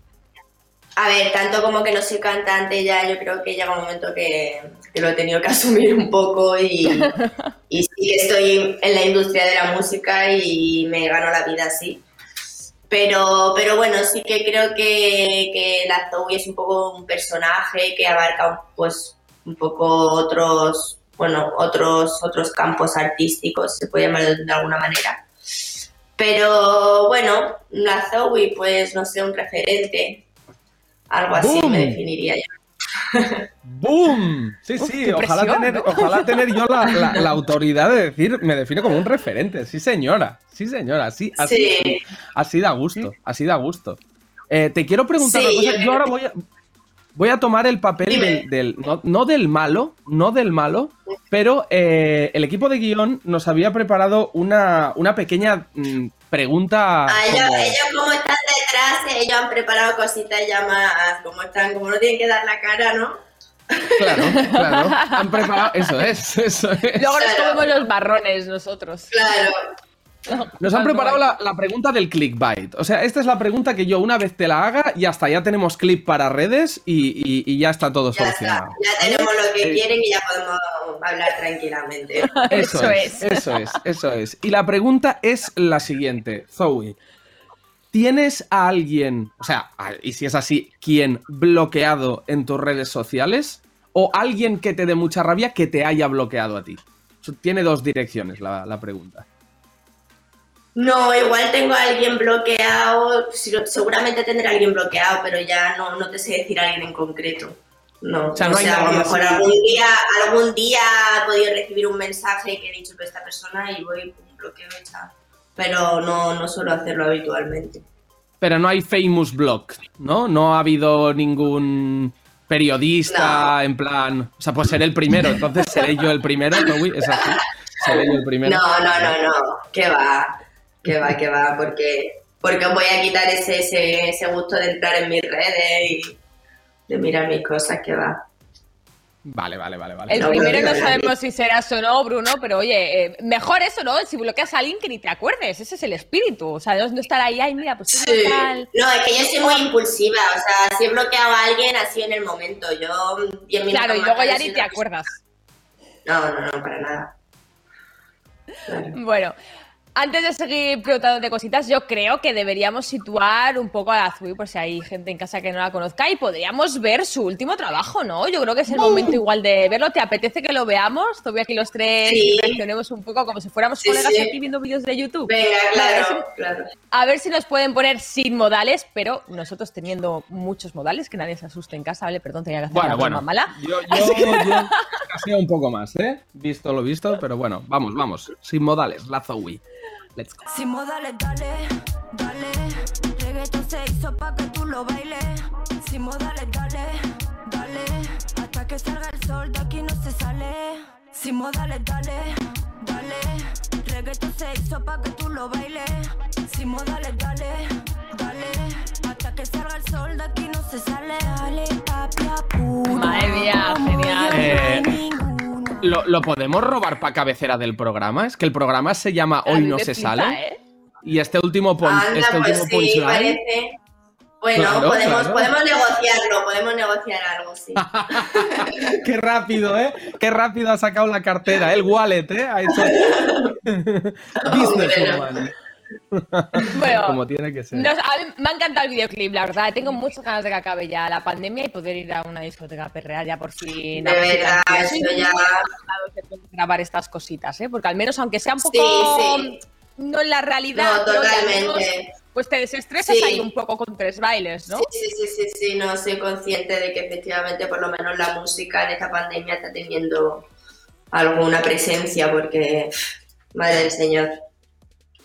A ver, tanto como que no soy cantante ya, yo creo que llega un momento que, que lo he tenido que (laughs) asumir un poco y, (laughs) y sí estoy en la industria de la música y me gano la vida así. Pero, pero bueno, sí que creo que, que la Zoe es un poco un personaje que abarca pues un poco otros, bueno, otros, otros campos artísticos, se puede llamar de alguna manera. Pero bueno, la Zoe, pues no sé, un referente, algo así ¡Bum! me definiría yo. (laughs) ¡Boom! Sí, sí, ojalá, presión, tener, ¿no? ojalá tener yo la, la- la (laughs) autoridad de decir, me define como un referente. Sí, señora. Sí, señora. Así, así, Sí. así da gusto. Así da gusto. Eh, te quiero preguntar Sí, una cosa. yo Yo ahora voy a, voy a tomar el papel del, del- no, no del malo, no del malo, pero eh, el equipo de guion nos había preparado una, una pequeña mm, pregunta. Ah, ellos, como- ellos como están detrás, ellos han preparado cositas ya más, como están, como no tienen que dar la cara, ¿no? Claro, claro. (laughs) Han preparado. Eso es, eso es. Luego nos Claro. comemos los marrones nosotros. Claro. (laughs) Nos han preparado la, la pregunta del clickbait. O sea, esta es la pregunta que yo una vez te la haga y hasta ya tenemos clip para redes y, y- y ya está todo Ya está, solucionado. ya tenemos lo que Eh, quieren y ya podemos hablar tranquilamente. (laughs) Eso, Eso es, es. eso es, eso es. Y la pregunta es la siguiente, Zoe. ¿Tienes a alguien, o sea, y si es así, quién bloqueado en tus redes sociales? ¿O alguien que te dé mucha rabia que te haya bloqueado a ti? Tiene dos direcciones la, la pregunta. No, igual tengo a alguien bloqueado, seguramente tendré a alguien bloqueado, pero ya no, no te sé decir a alguien en concreto. No, O sea, no hay a lo mejor algún día, algún día he podido recibir un mensaje que he dicho que esta persona y voy un bloqueo hecha. Pero no, no suelo hacerlo habitualmente. Pero no hay famous block, ¿no? No ha habido ningún periodista No. en plan. O sea, pues seré el primero, entonces seré yo el primero, Zoe, es así. Seré yo el primero. No, no, no, no, que va, que va, que va, porque, porque os voy a quitar ese, ese, ese gusto de entrar en mis redes y de mirar mis cosas, que va. Vale, vale, vale, vale. El No, primero no sabemos si serás o no, Bruno, pero oye, eh, mejor eso, ¿no? Si bloqueas a alguien que ni te acuerdes, ese es el espíritu. O sea, no no estar ahí, ay, mira, pues Sí. tal. No, es que yo soy muy impulsiva, o sea, si he bloqueado a alguien así en el momento, yo 10 minutos Claro, y luego ya ni te acuerdas. No, no, no, para nada. Claro. Bueno, antes de seguir preguntándote cositas, yo creo que deberíamos situar un poco a la Zui, por si hay gente en casa que no la conozca, y podríamos ver su último trabajo, ¿no? Yo creo que es el momento igual de verlo. ¿Te apetece que lo veamos? Todavía aquí los tres Sí. y reaccionemos un poco como si fuéramos Sí, colegas sí. aquí viendo vídeos de YouTube. Venga, claro. A ver si nos pueden poner sin modales, pero nosotros teniendo muchos modales, que nadie se asuste en casa, ¿vale? Perdón, tenía que hacer Bueno, una bueno. mala. Yo, yo, yo caseo un poco más, ¿eh? Visto lo visto, pero bueno, vamos, vamos. Sin modales, la Zoe. Let's go. Sin modales, dale, dale. Reggaeton se hizo pa' que tú lo bailes. Sin modales, dale, dale. Hasta que salga el sol, de aquí no se sale. Sin modales, dale, dale. Reggaeton se hizo pa' que tú lo bailes. Sin modales, dale, dale. Hasta que salga el sol, de aquí no se sale. Dale, papi. Madre mía, genial. Eh. ¿Lo, lo podemos robar para cabecera del programa? Es que el programa se llama Hoy no se flipa, sale. ¿eh? Y este último, pun- Anda, este pues último sí, punchline. parece. Bueno, Claro, podemos, claro. podemos negociarlo, podemos negociar algo, sí. (laughs) (laughs) Qué rápido, ¿eh? Qué rápido ha sacado la cartera, el wallet, ¿eh? Ha hecho (laughs) businesswoman. Bueno, Como tiene que ser. Nos- a mí me ha encantado el videoclip, la verdad. Tengo muchas ganas de que acabe ya la pandemia y poder ir a una discoteca perrear ya por fin. De verdad, Yo eso ya. grabar estas cositas, ¿eh? Porque al menos, aunque sea un poco. Sí, sí. No en la realidad, No, totalmente. pues te desestresas Sí. ahí un poco con tres bailes, ¿no? Sí, sí, sí, sí, sí, no, soy consciente de que efectivamente por lo menos la música en esta pandemia está teniendo alguna presencia porque, madre del señor,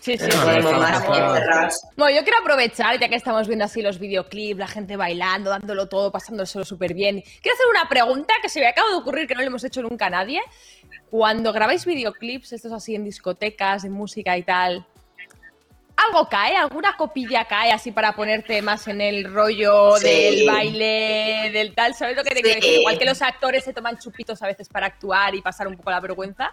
Sí, sí. no No, podemos no, más. Bueno, yo quiero aprovechar, ya que estamos viendo así los videoclips, la gente bailando, dándolo todo, pasándoselo súper bien. Quiero hacer una pregunta que se me acaba de ocurrir que no le hemos hecho nunca a nadie. Cuando grabáis videoclips, estos así en discotecas, en música y tal, ¿algo cae? ¿Alguna copilla cae así para ponerte más en el rollo Sí. del baile, del tal? ¿Sabes lo que te quiero Sí. decir? Igual que los actores se toman chupitos a veces para actuar y pasar un poco la vergüenza.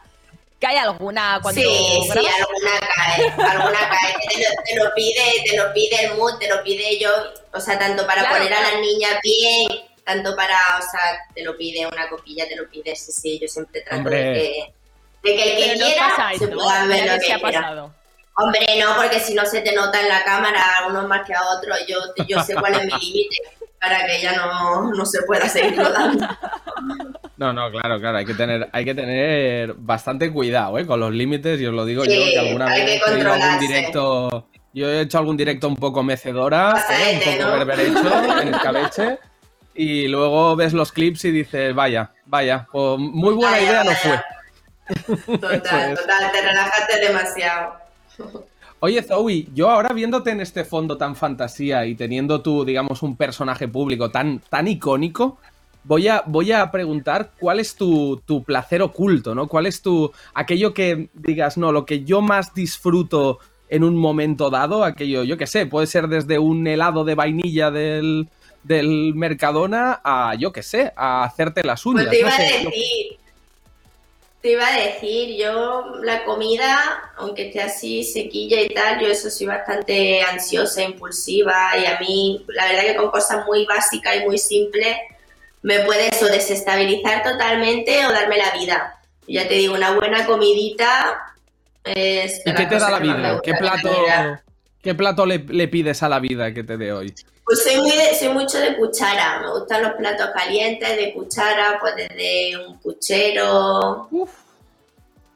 ¿Cae alguna cuando Sí, alguna cae, alguna cae. que Te lo, te lo pide, te lo pide el mood, te lo pide yo, o sea, tanto para Claro, poner a claro. las niñas bien, tanto para, o sea, te lo pide una copilla, te lo pide, sí, sí, yo siempre trato Hombre. de que, de que el que Pero quiera se pueda ver lo que se que ha quiera. pasado. Hombre, no, porque si no se te nota en la cámara, unos más que a otros, yo, yo sé cuál es mi límite para que ella no, no se pueda seguir rodando. (laughs) No, no, claro, claro, hay que tener, hay que tener bastante cuidado ¿eh? con los límites, y os lo digo Sí, yo, que alguna vez he algún directo, yo he hecho algún directo un poco mecedora, ¿eh? Un poco ¿no? berberecho, (laughs) en escabeche, y luego ves los clips y dices, vaya, vaya, pues muy buena Vaya, idea no fue. Total, (laughs) es. total, te relajaste demasiado. Oye, Zoe, yo ahora viéndote en este fondo tan fantasía y teniendo tú, digamos, un personaje público tan, tan icónico, voy a, voy a preguntar cuál es tu, tu placer oculto, ¿no? ¿Cuál es tu. aquello que digas, no, lo que yo más disfruto en un momento dado, aquello, yo qué sé, puede ser desde un helado de vainilla del, del Mercadona a, yo qué sé, a hacerte las uñas. Pues te iba no a decir, te iba a decir, yo la comida, aunque esté así sequilla y tal, yo eso soy bastante ansiosa, impulsiva y a mí, la verdad que con cosas muy básicas y muy simples, me puede eso desestabilizar totalmente o darme la vida. Ya te digo, una buena comidita es... ¿Y qué te da la vida? ¿Qué plato, qué plato le, le pides a la vida que te dé hoy? Pues soy, muy de- soy mucho de cuchara, me gustan los platos calientes de cuchara, pues desde un puchero,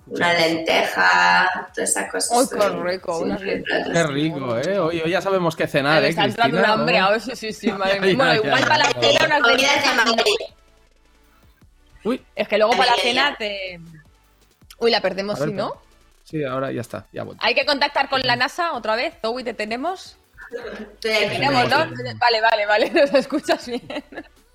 una lenteja, todas esas cosas. ¡Ay, qué rico! Unas lentejas. Qué rico, ¿eh? Hoy, hoy ya sabemos qué cenar, ¿eh, está entrando un hambre ¿no? ahora, sí, sí, sí, (laughs) madre mía. Bueno, igual ya, para la cena unas lentejas, Madrid. Uy, Es que luego para la cena ay. te... Uy, la perdemos, sí, ¿no? sí, ahora ya está, ya. Hay que contactar con la NASA otra vez. Zoe, ¿te tenemos? Aquí. Tenemos, ¿no? Vale, vale, vale, (laughs) nos escuchas bien.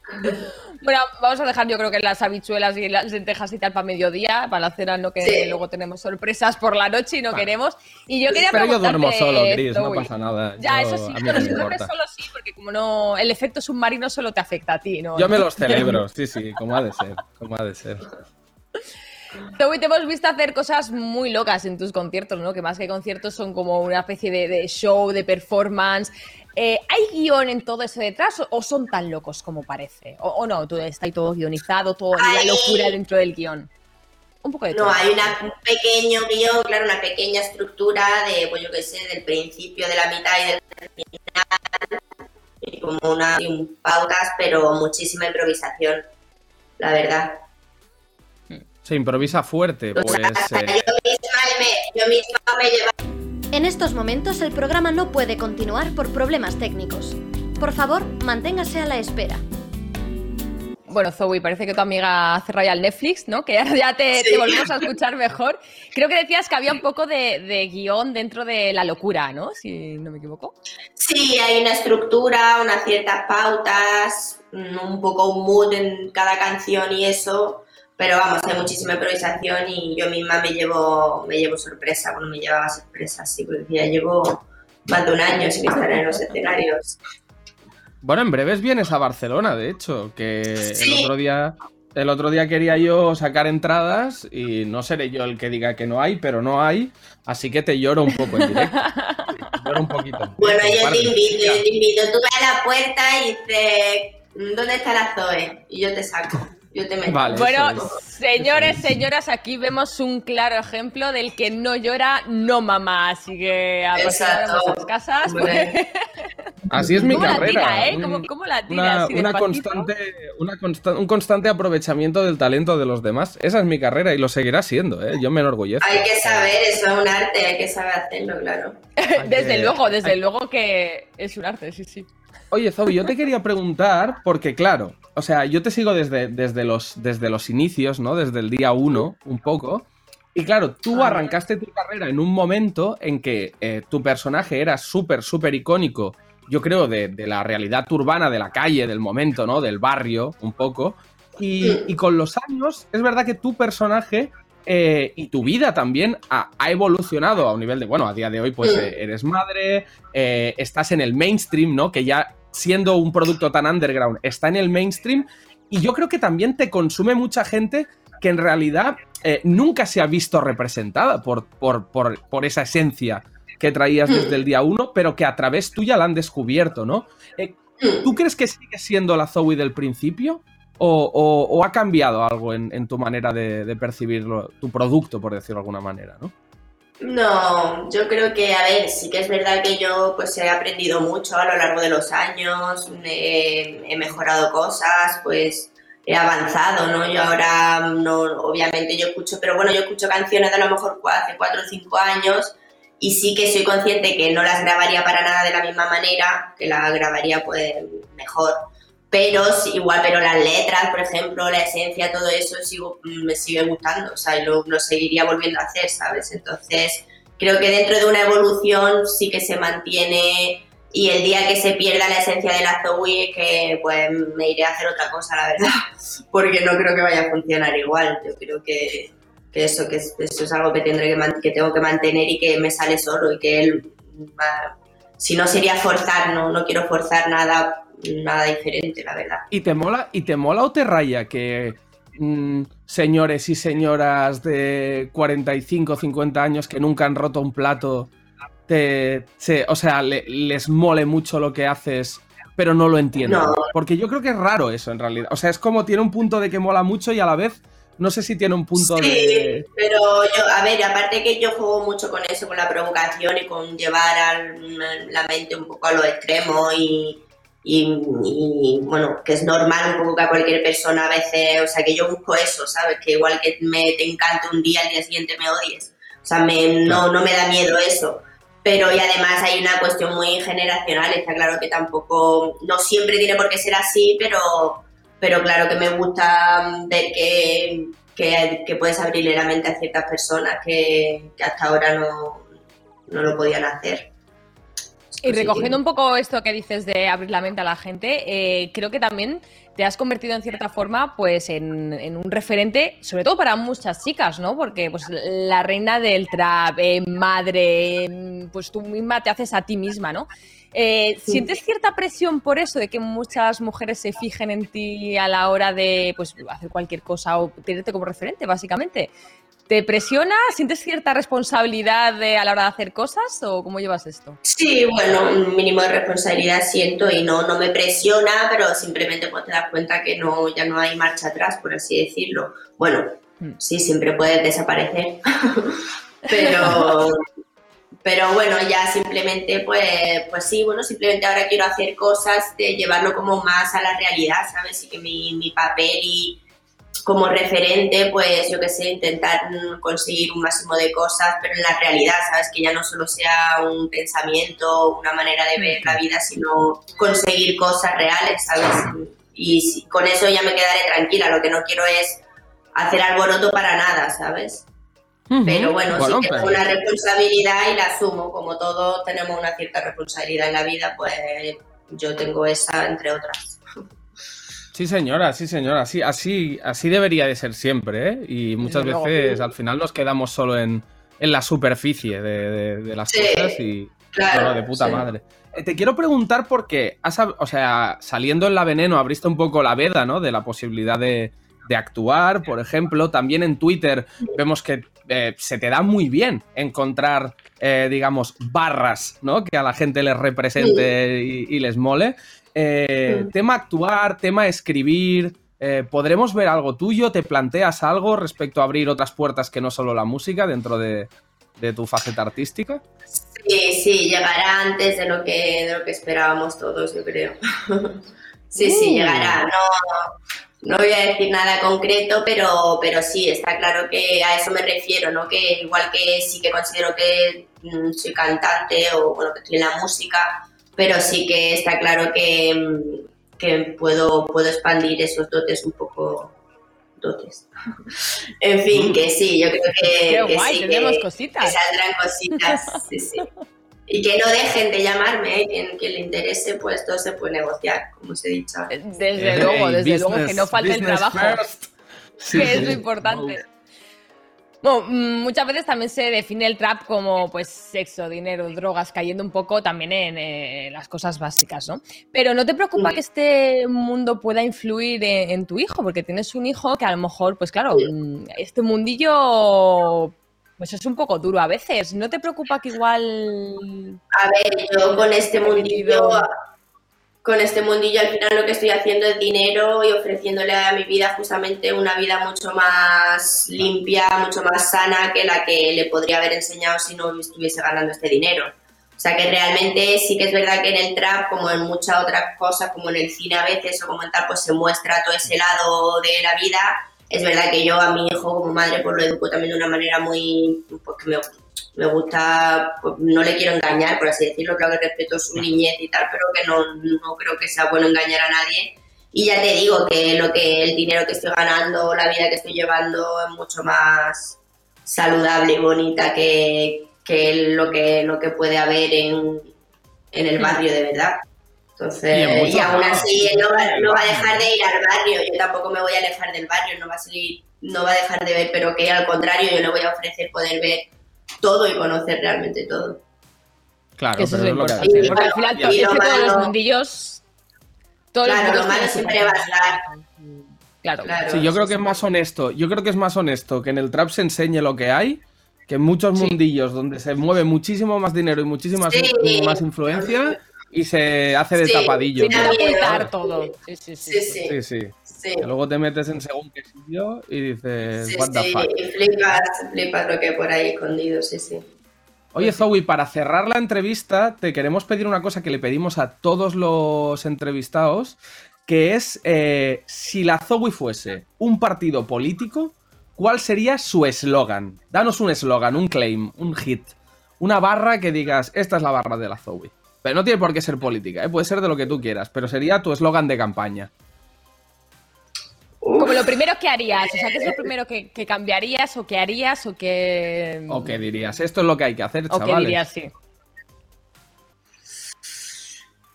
(laughs) Bueno, vamos a dejar yo creo que las habichuelas y las lentejas y tal para mediodía, para la cena no que Sí. luego tenemos sorpresas por la noche y no queremos. Y yo quería Pero yo duermo solo, Gris, no pasa nada. Ya, Yo- eso sí, pero si duermes solo sí, porque como no, el efecto submarino solo te afecta a ti, ¿no? Yo me los (laughs) celebro, sí, sí, como ha de ser, como ha de ser. Zoe, te hemos visto hacer cosas muy locas en tus conciertos, ¿no? Que más que conciertos son como una especie de, de show, de performance. Eh, ¿Hay guion en todo eso detrás o, o son tan locos como parece? O, o no, todo está ahí todo guionizado, toda la locura dentro del guion. Un poco de todo. No, hay una, un pequeño guion, claro, una pequeña estructura de, pues yo qué sé, del principio, de la mitad y del final. Y como una un pautas, pero muchísima improvisación, la verdad. Se improvisa fuerte, O pues. sea, eh, yo misma me, yo misma me llevaba En estos momentos el programa no puede continuar por problemas técnicos. Por favor, manténgase a la espera. Bueno, Zoe, parece que tu amiga ha cerrado ya el Netflix, ¿no? Que ahora ya te, Sí. te volvemos a escuchar mejor. Creo que decías que había un poco de, de guion dentro de la locura, ¿no? Si no me equivoco. Sí, hay una estructura, unas ciertas pautas, un poco un mood en cada canción y eso, pero vamos, hay muchísima improvisación y yo misma me llevo, me llevo sorpresa, bueno, me llevaba sorpresa, sí, porque ya llevo más de un año sin estar en los escenarios. Bueno, en breves vienes a Barcelona, de hecho, que Sí. el otro día. El otro día quería yo sacar entradas y no seré yo el que diga que no hay, pero no hay, así que te lloro un poco en directo. Te (laughs) lloro un poquito. Bueno, yo te invito, yo te invito, tú vas a la puerta y dices, ¿dónde está la Zoe? Y yo te saco, yo te meto. Vale. Bueno, es. señores, señoras, aquí vemos un claro ejemplo del que no llora, no mamá. Así que a vuestras casas. (laughs) Así es mi ¿Cómo la carrera. tira, eh? ¿Cómo, cómo la tira? una, así una despacito? constante, una consta- un constante aprovechamiento del talento de los demás. Esa es mi carrera y lo seguirá siendo, ¿eh? Yo me enorgullezco. Hay que saber, eso es un arte, hay que saber hacerlo, claro. (laughs) desde que- luego, desde hay- luego que es un arte, sí, sí. Oye, Zoe, yo te quería preguntar, porque claro, o sea, yo te sigo desde, desde, los, desde los inicios, ¿no? Desde el día uno, un poco. Y claro, tú arrancaste tu carrera en un momento en que eh, tu personaje era súper, súper icónico, yo creo, de, de la realidad urbana, de la calle, del momento, ¿no? Del barrio, un poco. Y, y con los años, es verdad que tu personaje eh, y tu vida también ha, ha evolucionado a un nivel de, bueno, a día de hoy pues eh, eres madre, eh, estás en el mainstream, ¿no? Que ya siendo un producto tan underground está en el mainstream y yo creo que también te consume mucha gente que en realidad eh, nunca se ha visto representada por, por, por, por esa esencia que traías desde el día uno, pero que a través tuya la han descubierto, ¿no? Eh, ¿Tú crees que sigue siendo la Zoe del principio? ¿O, ha cambiado algo en, tu manera de, de percibir tu producto, por decirlo de alguna manera, ¿no? No, yo creo que, a ver, sí que es verdad que yo pues he aprendido mucho a lo largo de los años, he, mejorado cosas, pues he avanzado, ¿no? Yo ahora, no, obviamente yo escucho, pero bueno, yo escucho canciones de a lo mejor hace cuatro o cinco años y sí que soy consciente que no las grabaría para nada de la misma manera, que las grabaría pues mejor. Pero igual, pero las letras, por ejemplo, la esencia, todo eso sigo, mm, me sigue gustando, o sea, lo, lo seguiría volviendo a hacer, ¿sabes? Entonces, creo que dentro de una evolución sí que se mantiene y el día que se pierda la esencia de la Zoe es que pues me iré a hacer otra cosa, la verdad, (laughs) porque no creo que vaya a funcionar igual. Yo creo que, que eso que es, eso es algo que tendré que, que tengo que mantener y que me sale solo y que él si no sería forzar, no, no quiero forzar nada, nada diferente, la verdad. ¿Y te mola, y te mola o te raya que mm, señores y señoras de 45, 50 años que nunca han roto un plato, te, se- o sea, le- les mole mucho lo que haces, pero no lo entienden? No. Porque yo creo que es raro eso en realidad. O sea, es como tiene un punto de que mola mucho y a la vez no sé si tiene un punto Sí, de... pero yo, a ver, aparte que yo juego mucho con eso, con la provocación y con llevar al- la mente un poco a los extremos y, y, y, bueno, que es normal un poco que a cualquier persona a veces, o sea, que yo busco eso, ¿sabes? Que igual que me te encanta un día, al día siguiente me odies. O sea, me, no, no me da miedo eso. Pero y además hay una cuestión muy generacional, está claro que tampoco, no siempre tiene por qué ser así, pero, pero claro que me gusta ver que, que, que puedes abrirle la mente a ciertas personas que, que hasta ahora no, no lo podían hacer. Y que- recogiendo un poco esto que dices de abrir la mente a la gente, eh, creo que también te has convertido en cierta forma pues en, en un referente, sobre todo para muchas chicas, ¿no? Porque pues la reina del trap, eh, madre, eh, pues tú misma te haces a ti misma, ¿no? Eh, Sí. ¿Sientes cierta presión por eso, de que muchas mujeres se fijen en ti a la hora de pues, hacer cualquier cosa o tenerte como referente, básicamente? ¿Te presiona? ¿Sientes cierta responsabilidad de- a la hora de hacer cosas o cómo llevas esto? Sí, bueno, un mínimo de responsabilidad siento y no, no me presiona, pero simplemente pues te das cuenta que no, ya no hay marcha atrás, por así decirlo. Bueno, Hmm. sí, siempre puedes desaparecer, (laughs) pero, pero bueno, ya simplemente pues, pues sí, bueno, simplemente ahora quiero hacer cosas de llevarlo como más a la realidad, ¿sabes? Y que mi, mi papel y como referente, pues yo qué sé, intentar mm, conseguir un máximo de cosas, pero en la realidad, ¿sabes? Que ya no solo sea un pensamiento, una manera de ver la vida, sino conseguir cosas reales, ¿sabes? Y con eso ya me quedaré tranquila, lo que no quiero es hacer alboroto para nada, ¿sabes? Pero bueno, Bueno, sí que pero- tengo una responsabilidad y la asumo, como todos tenemos una cierta responsabilidad en la vida, pues yo tengo esa entre otras. Sí, señora, sí, señora. Sí, así, así debería de ser siempre, ¿eh? Y muchas luego. veces al final nos quedamos solo en, en la superficie de, de- de las Sí, cosas y. Claro. De puta sí. madre. Eh, Te quiero preguntar porque, has, o sea, saliendo en la veneno, abriste un poco la veda, ¿no? De la posibilidad de, de actuar, por ejemplo. También en Twitter vemos que eh, se te da muy bien encontrar, eh, digamos, barras, ¿no? Que a la gente les represente y, y les mole. Eh, Mm. Tema actuar, tema escribir. ¿Podremos ver algo tuyo? ¿Te planteas algo respecto a abrir otras puertas que no solo la música dentro de, de tu faceta artística? Sí, sí, llegará antes de lo que, de lo que esperábamos todos, yo creo. (laughs) sí, sí, Uh. llegará. No, no voy a decir nada concreto, pero, pero sí, está claro que a eso me refiero, ¿no? Que igual que sí que considero que mm, soy cantante o bueno, que estoy en la música, pero sí que está claro que, mm, que puedo, puedo expandir esos dotes un poco dotes. (laughs) en fin, que sí, yo creo que, Qué que guay, sí, tenemos que- cositas. que saldrán cositas, sí, sí. (laughs) Y que no dejen de llamarme, ¿eh? quien, quien le interese, pues todo se puede negociar, como os he dicho. antes. Desde luego, desde luego, que no falte el trabajo. Sí, que es lo importante. Bueno, mm, muchas veces también se define el trap como pues sexo, dinero, drogas, cayendo un poco también en eh, las cosas básicas, ¿no? Pero ¿no te preocupa Sí. que este mundo pueda influir en, en tu hijo? Porque tienes un hijo que a lo mejor, pues claro, mm, este mundillo pues es un poco duro a veces. ¿No te preocupa que igual... A ver, yo con este mundillo, con este mundillo al final lo que estoy haciendo es dinero y ofreciéndole a mi vida justamente una vida mucho más limpia, mucho más sana que la que le podría haber enseñado si no estuviese ganando este dinero. O sea que realmente sí que es verdad que en el trap, como en muchas otras cosas, como en el cine a veces o como en tal, pues se muestra todo ese lado de la vida. Es verdad que yo a mi hijo como madre pues lo educo también de una manera muy, pues que me, me gusta, pues, no le quiero engañar, por así decirlo, claro que respeto su niñez y tal, pero que no, no creo que sea bueno engañar a nadie. Y ya te digo que lo que el dinero que estoy ganando, la vida que estoy llevando es mucho más saludable y bonita que, que lo que lo que puede haber en, en el barrio de verdad. Y en Entonces, y, muchos aún así él no va, no va a dejar de ir al barrio, yo tampoco me voy a alejar del barrio, no va a seguir, no va a dejar de ver, pero que al contrario yo le voy a ofrecer poder ver todo y conocer realmente todo. Claro, Que eso es pero lo es lo que. Y- Porque al final y lo todos los mundillos... Todos los Claro, lo malo siempre va a estar. Claro. Claro. Sí, yo creo que es más honesto. Yo creo que es más honesto que en el trap se enseñe lo que hay, que en muchos Sí. mundillos donde se mueve muchísimo más dinero y muchísima Sí. más influencia y se hace de Sí, tapadillo. ocultar todo. Sí, sí, sí. Sí, sí, Sí, sí. sí. Que luego te metes en según qué sitio y dices, Sí, what the sí, fuck. y flipas, flipas lo que hay por ahí escondido, sí, sí. Oye, Zoe, para cerrar la entrevista, te queremos pedir una cosa que le pedimos a todos los entrevistados, que es eh, si la Zoe fuese un partido político, ¿cuál sería su eslogan? Danos un eslogan, un claim, un hit, una barra que digas, esta es la barra de la Zoe. Pero no tiene por qué ser política, ¿eh? puede ser de lo que tú quieras, pero sería tu eslogan de campaña. Como lo primero que harías, o sea, ¿qué es lo primero que, que cambiarías o que harías o que... ¿O qué dirías? Esto es lo que hay que hacer, o que chavales. dirías, sí.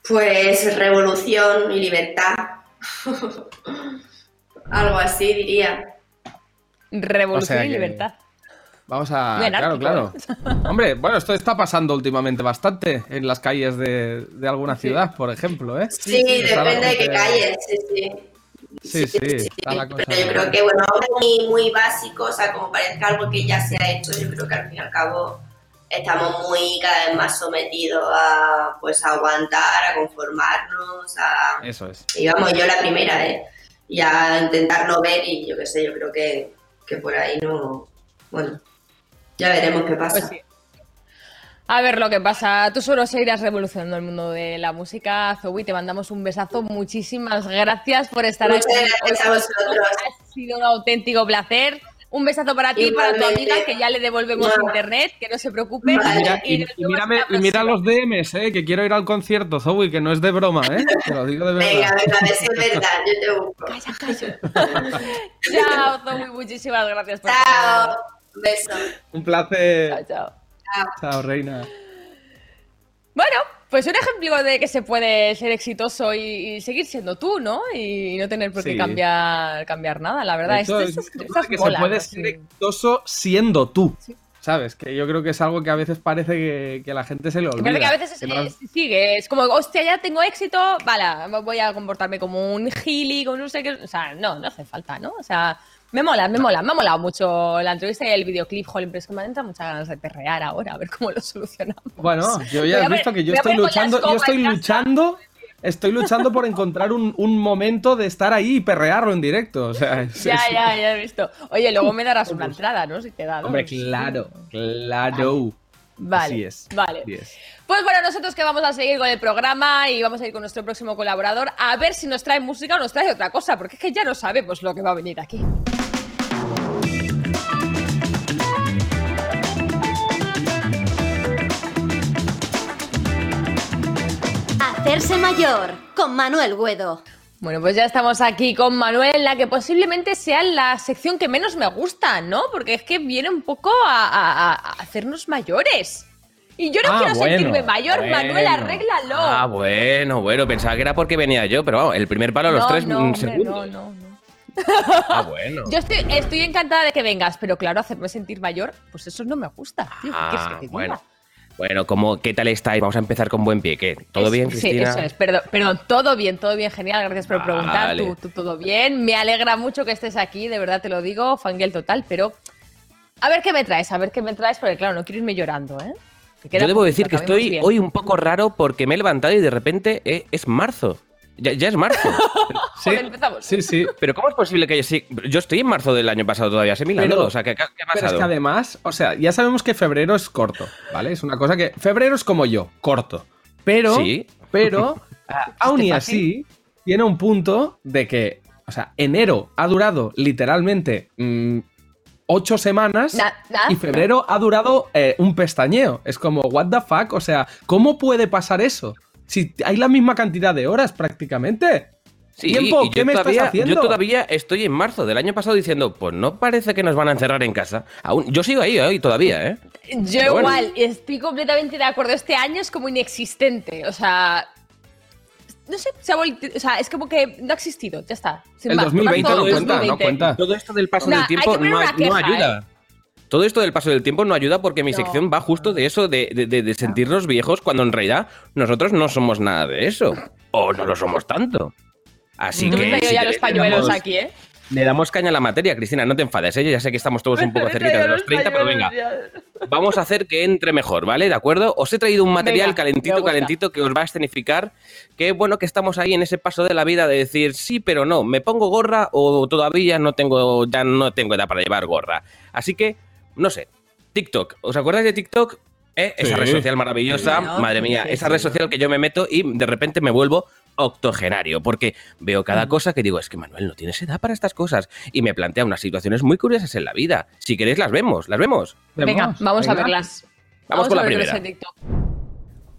Pues revolución y libertad. (laughs) Algo así diría. Revolución O sea y que- libertad. Vamos a. Claro, claro. (laughs) Hombre, bueno, esto está pasando últimamente bastante en las calles de, de alguna ciudad, por ejemplo, ¿eh? Sí, depende de qué calle, sí, sí. Sí, sí, está la cosa. Pero yo creo que, bueno, algo muy, muy básico, o sea, como parezca algo que ya se ha hecho, yo creo que al fin y al cabo estamos muy cada vez más sometidos a, pues, a aguantar, a conformarnos, a... Eso es. Y vamos, yo la primera, ¿eh? Y a intentar no ver y yo qué sé, yo creo que, que por ahí no... Bueno, ya veremos qué pasa. Pues sí. A ver lo que pasa. Tú solo seguirás revolucionando el mundo de la música, Zoe. Te mandamos un besazo. Muchísimas gracias por estar Muchas aquí. gracias a vosotros. Ha sido un auténtico placer. Un besazo para ti y para tu amiga, que ya le devolvemos Mua. internet, que no se preocupe. Mira, y, y mírame- y mira los DMs, ¿eh? Que quiero ir al concierto, Zoe, que no es de broma, ¿eh? Te lo digo de verdad. Venga, venga, a ver si es verdad, yo te busco. (laughs) Chao, Zoe. Muchísimas gracias por Chao, un beso. Un placer. Chao, chao. Chao. Chao, reina. Bueno, pues un ejemplo de que se puede ser exitoso y, y seguir siendo tú, ¿no? Y no tener por qué Sí. cambiar, cambiar nada, la verdad. Esto Estas- es estas- una estas que se puede ¿no? ser exitoso siendo tú. Sí. ¿Sabes? Que yo creo que es algo que a veces parece que, que la gente se le Me olvida. parece que a veces Que no- es- es- sigue, es como, hostia, ya tengo éxito, vale, voy a comportarme como un gili, con no sé qué. O sea, no, no hace falta, ¿no? O sea, me mola, me mola, me ha molado mucho la entrevista y el videoclip, jolín, pero es que me entra muchas ganas de perrear ahora, a ver cómo lo solucionamos. Bueno, yo ya ver- visto que yo estoy luchando, yo estoy luchando, estoy luchando por encontrar un, un momento de estar ahí y perrearlo en directo. O sea, es- Ya, es- ya, ya he visto. Oye, luego me darás una entrada, ¿no? Si te da. ¿no? Hombre, claro, claro. Vale, Así es. vale. así es. Pues bueno, nosotros que vamos a seguir con el programa y vamos a ir con nuestro próximo colaborador a ver si nos trae música o nos trae otra cosa, porque es que ya no sabemos lo que va a venir aquí. Hacerse mayor con Manuel Guedo. Bueno, pues ya estamos aquí con Manuel, en la que posiblemente sea la sección que menos me gusta, ¿no? Porque es que viene un poco a, a- a hacernos mayores. Y yo no Ah, quiero bueno, sentirme mayor, Manuel, bueno. arréglalo. Ah, bueno, bueno, pensaba que era porque venía yo, pero vamos, el primer palo a los no, tres no, mm, hombre, segundos. no, no, no. Ah, (laughs) bueno. Yo estoy, estoy encantada de que vengas, pero claro, hacerme sentir mayor, pues eso no me gusta. tío. ¿Qué quieres que Ah, te diga? bueno. Bueno, ¿cómo, ¿qué tal estáis? Vamos a empezar con buen pie. ¿Qué? ¿Todo Es- bien, Sí, Cristina? eso es. Perdón, perdón, todo bien, todo bien, genial. Gracias por preguntar. Vale. Tú, tú todo bien. Me alegra mucho que estés aquí, de verdad te lo digo, fangirl total, pero a ver qué me traes, a ver qué me traes, porque claro, no quiero irme llorando, ¿eh? Yo debo poquito, decir que estoy hoy un poco raro porque me he levantado y de repente eh, es marzo. Ya, ya es marzo. (laughs) Sí, Joder, empezamos. sí, sí. Pero ¿cómo es posible que yo sí? Yo estoy en marzo del año pasado todavía, asimilándolo. Pero- o sea, ¿qué, qué ha Pero es pasado? que además, o sea, ya sabemos que febrero es corto, ¿vale? Es una cosa que. Febrero es como yo, corto. Pero. Sí. Pero, (laughs) a- aún y así, tiene un punto de que. O sea, enero ha durado literalmente mm, ocho semanas. Na- na- y febrero ha durado eh, un pestañeo. Es como, what the fuck? O sea, ¿cómo puede pasar eso? Si hay la misma cantidad de horas prácticamente. Sí, Tiempo, ¿qué me todavía, estás haciendo? Yo todavía estoy en marzo del año pasado diciendo, pues no parece que nos van a encerrar en casa. Aún, yo sigo ahí hoy todavía, ¿eh? Yo Pero bueno. igual, estoy completamente de acuerdo. Este año es como inexistente. O sea. No sé, se ha vuelto. O sea, es como que no ha existido. Ya está. sin El más. 2020 Marzo no cuenta, no 2020. cuenta. Todo esto del paso Nah, del tiempo no, una no queja, ayuda. Todo esto del paso del tiempo no ayuda porque mi No. sección va justo de eso, de, de- de- sentirnos viejos, cuando en realidad nosotros no somos nada de eso. O no lo somos tanto. Así No me que. traído si ya los pañuelos damos- aquí, ¿eh? Le damos caña a la materia, Cristina, no te enfades, ¿eh? Ya sé que estamos todos un poco cerquita de los 30, pero venga, vamos a hacer que entre mejor, ¿vale? ¿De acuerdo? Os he traído un material Venga, me calentito, calentito que os va a escenificar que bueno que estamos ahí en ese paso de la vida de decir sí, pero no, me pongo gorra o todavía no tengo, ya no tengo edad para llevar gorra. Así que, no sé, TikTok, ¿os acordáis de TikTok? ¿Eh? Esa red social maravillosa, Sí, ¿no? madre mía, Sí, esa red social que yo me meto y de repente me vuelvo octogenario, porque veo Mm. cada cosa que digo, es que Manuel no tienes edad para estas cosas, y me plantea unas situaciones muy curiosas en la vida. Si queréis las vemos, las vemos. Venga, vamos a verlas. Vamos con a la ver primera. ese TikTok.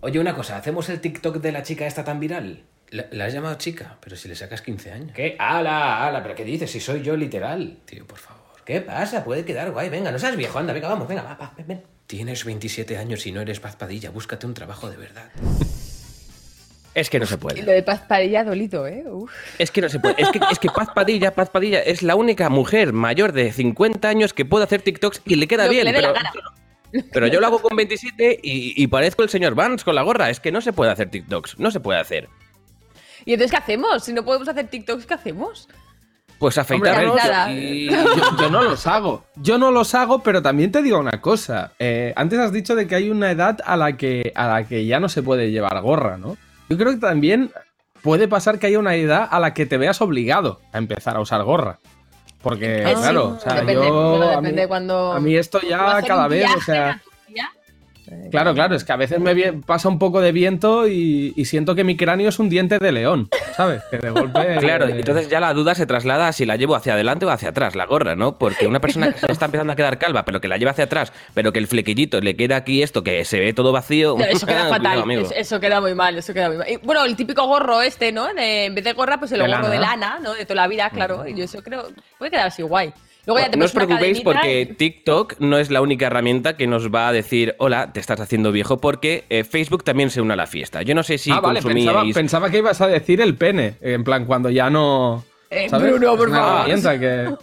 Oye, una cosa, ¿hacemos el TikTok de la chica esta tan viral? La, la has llamado chica, pero si le sacas 15 años. ¿Qué? ¡Hala, hala! ¿Pero qué dices? Si soy yo literal. Tío, por favor. ¿Qué pasa? Puede quedar guay. Venga, no seas viejo. Anda, venga, vamos, venga, va, va, ven, ven. Tienes 27 años y no eres Paz Padilla. Búscate un trabajo de verdad. (laughs) Es que no se puede. lo de Paz Padilla ha dolido, ¿eh? Uf. Es que no se puede. Es que, es que Paz Padilla, Paz Padilla es la única mujer mayor de 50 años que puede hacer TikToks y le queda Lo que bien. le pero yo lo hago con 27 y, y parezco el señor Vance con la gorra. Es que no se puede hacer TikToks. No se puede hacer. ¿Y entonces qué hacemos? Si no podemos hacer TikToks, ¿qué hacemos? Pues Hombre, y... Yo, yo no los hago. Yo no los hago, pero también te digo una cosa. Eh, antes has dicho de que hay una edad a la que, a la que ya no se puede llevar gorra, ¿no? Yo creo que también puede pasar que haya una edad a la que te veas obligado a empezar a usar gorra. Porque, Eh, sí, claro, o sea, depende, yo. a depende mí- cuando- a mí esto ¿Puedo ya cada vez, o sea. Eh, Claro, claro, es que a veces me pasa un poco de viento y, y siento que mi cráneo es un diente de león, ¿sabes? Que de golpe. (laughs) Claro, eh, entonces ya la duda se traslada a si la llevo hacia adelante o hacia atrás, la gorra, ¿no? Porque una persona que se está empezando a quedar calva, pero que la lleva hacia atrás, pero que el flequillito le queda aquí esto, que se ve todo vacío. No, eso (laughs) queda fatal. eso queda muy mal, eso queda muy mal. Y, bueno, el típico gorro este, ¿no? De- en vez de gorra, pues el De gorro lana. de lana, ¿no? De toda la vida, claro. Y yo eso creo. Puede quedar así guay. Luego ya te no os preocupéis porque y- TikTok no es la única herramienta que nos va a decir, hola, te estás haciendo viejo, porque eh, Facebook también se une a la fiesta. Yo no sé si ah, vale, pensaba, pensaba que ibas a decir el pene. En plan, cuando ya no. Eh, ¿sabes? Bruno, por Es una favor. herramienta que.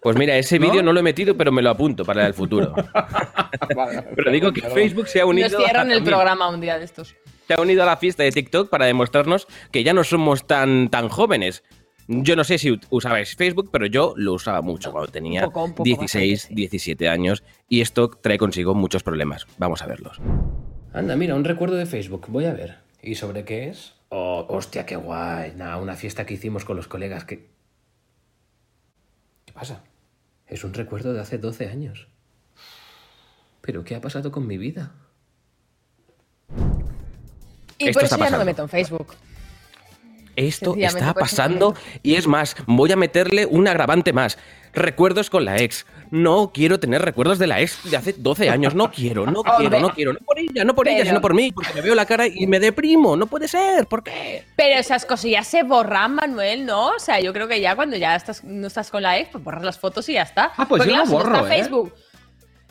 Pues mira, ese ¿No? vídeo no lo he metido, pero me lo apunto para el futuro. (laughs) pero digo que Facebook se ha unido... Nos cierran a- el programa un día de estos. se ha unido a la fiesta de TikTok para demostrarnos que ya no somos tan, tan jóvenes. Yo no sé si usabais Facebook, pero yo lo usaba mucho cuando tenía Un poco, un poco, 16, bastante, sí. 17 años y esto trae consigo muchos problemas. Vamos a verlos. Anda, mira, un recuerdo de Facebook. Voy a ver. ¿Y sobre qué es? Oh, hostia, qué guay. Nah, una fiesta que hicimos con los colegas que... ¿Qué pasa? Es un recuerdo de hace 12 años. ¿Pero qué ha pasado con mi vida? Y Esto por eso ya no me meto en Facebook. Esto está pasando y es más, voy a meterle un agravante más. Recuerdos con la ex. No quiero tener recuerdos de la ex de hace 12 años. No quiero, no (laughs) quiero, no quiero. No por ella, no por ella, sino por mí. Porque me veo la cara y me deprimo. No puede ser. ¿Por qué? Pero esas cosillas se borran, Manuel, ¿no? O sea, yo creo que ya cuando ya estás, no estás con la ex, pues borras las fotos y ya está. Ah, pues Porque yo no claro, si borro, está ¿eh? Facebook.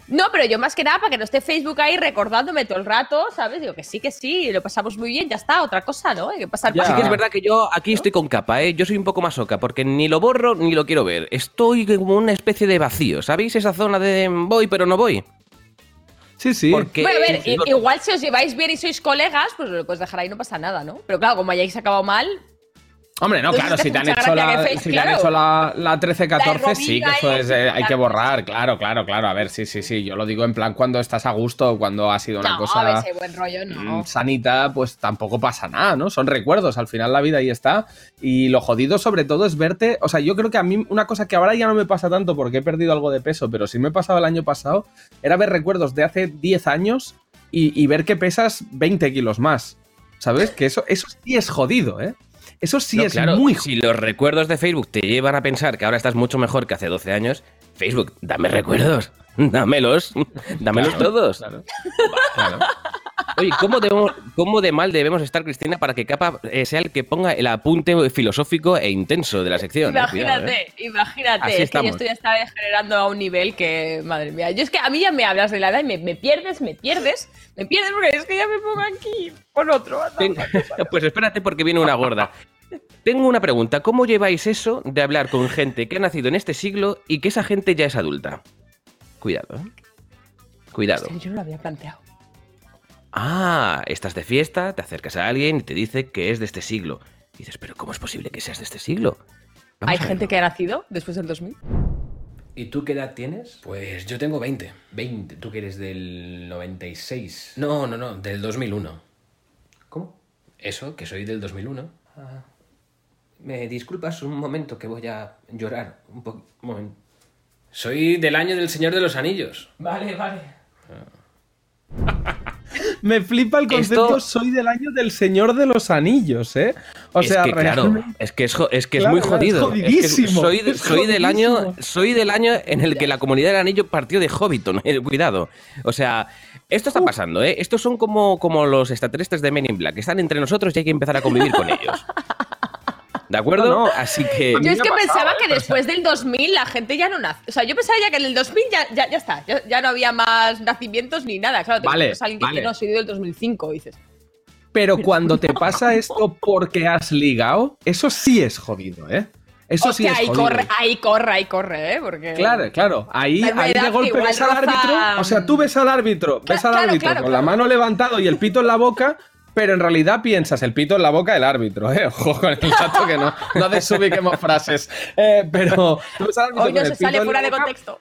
No, pero yo más que nada para que no esté Facebook ahí recordándome todo el rato, ¿sabes? Digo que sí, que sí, lo pasamos muy bien, ya está, otra cosa, ¿no? Hay que pasar Ya. Así que es verdad que yo aquí estoy con capa, ¿eh? Yo soy un poco más oca, porque ni lo borro ni lo quiero ver. Estoy como una especie de vacío, ¿sabéis? Esa zona de voy pero no voy. Sí, sí. Porque Bueno, a ver, Sí, i- no- igual si os lleváis bien y sois colegas, pues lo puedes dejar ahí, no pasa nada, ¿no? Pero claro, como hayáis acabado mal, Hombre, no, claro, si te han hecho la, si te han hecho la, la 13-14, La sí, que eso es, eh, hay que borrar, claro, claro, claro. A ver, sí, sí, sí. Yo lo digo en plan cuando estás a gusto, cuando ha sido una no, cosa. a buen rollo, no. mm, sanita, pues tampoco pasa nada, ¿no? Son recuerdos, al final la vida ahí está. Y lo jodido sobre todo es verte, o sea, yo creo que a mí una cosa que ahora ya no me pasa tanto porque he perdido algo de peso, pero sí me pasaba el año pasado, era ver recuerdos de hace 10 años y, y ver que pesas 20 kilos más. ¿Sabes? Que eso, eso sí es jodido, ¿eh? Eso sí No, es claro, muy si los recuerdos de Facebook te llevan a pensar que ahora estás mucho mejor que hace 12 años, Facebook, dame recuerdos, (laughs) dámelos, (laughs) dámelos todos. (laughs) Claro. Oye, ¿cómo, debemos- cómo de mal debemos estar, Cristina, para que Capa eh, sea el que ponga el apunte filosófico e intenso de la sección? eh? Imagínate, Cuidado, eh. imagínate. Así es que yo estoy ya está degenerando a un nivel que, madre mía. Yo es que a mí ya me hablas de la edad y me, me pierdes, me pierdes, me pierdes porque es que ya me pongo aquí con otro. anda. Ten- Pues espérate porque viene una gorda. Tengo una pregunta. ¿Cómo lleváis eso de hablar con gente que ha nacido en este siglo y que esa gente ya es adulta? Cuidado, ¿eh? Cuidado. Hostia, Yo no lo había planteado. Ah, estás de fiesta, te acercas a alguien y te dice que es de este siglo. Y dices, pero ¿cómo es posible que seas de este siglo? Vamos ¿Hay gente que ha nacido después del 2000? ¿Y tú qué edad tienes? Pues yo tengo 20. 20. ¿Tú que eres del 96? No, no, no, del 2001. ¿Cómo? Eso, que soy del 2001. Ah. ¿Me disculpas un momento que voy a llorar? Un poco. Un momento. Soy del año del Señor de los Anillos. Vale, vale. (laughs) Me flipa el concepto, Esto- soy del año del Señor de los Anillos, ¿eh? O es sea, que claro, es que es, jo- es, que Claro, es muy es jodido. Es que jodidísimo, soy, de- es soy del año, soy del año en el que la comunidad del anillo partió de Hobbiton. eh, cuidado. O sea, esto está pasando, ¿eh? Estos son como, como los extraterrestres de Men in Black. Están entre nosotros y hay que empezar a convivir con ellos. (laughs) ¿De acuerdo? No, no. Así que. Yo es que ha pensaba que después del 2000 la gente ya no nace. O sea, yo pensaba ya que en el 2000 ya, ya, ya está. Ya, ya no había más nacimientos ni nada. Claro, te Vale, a alguien que vale. no, soy del 2005, dices. Pero cuando te pasa esto porque has ligado, eso sí es jodido, ¿eh? Eso sí Hostia, es ahí jodido. corre, ahí corre, ahí corre, ¿eh? Porque... Claro, claro. Ahí, ahí de golpe ves al árbitro. O sea, tú ves al árbitro, ves Claro, al árbitro claro, con la mano levantado y el pito en la boca, pero en realidad piensas el pito en la boca del árbitro, ¿eh? Ojo con el dato que no, no desubiquemos frases. Eh, pero tú ves al Hoy no se sale fuera de boca, contexto.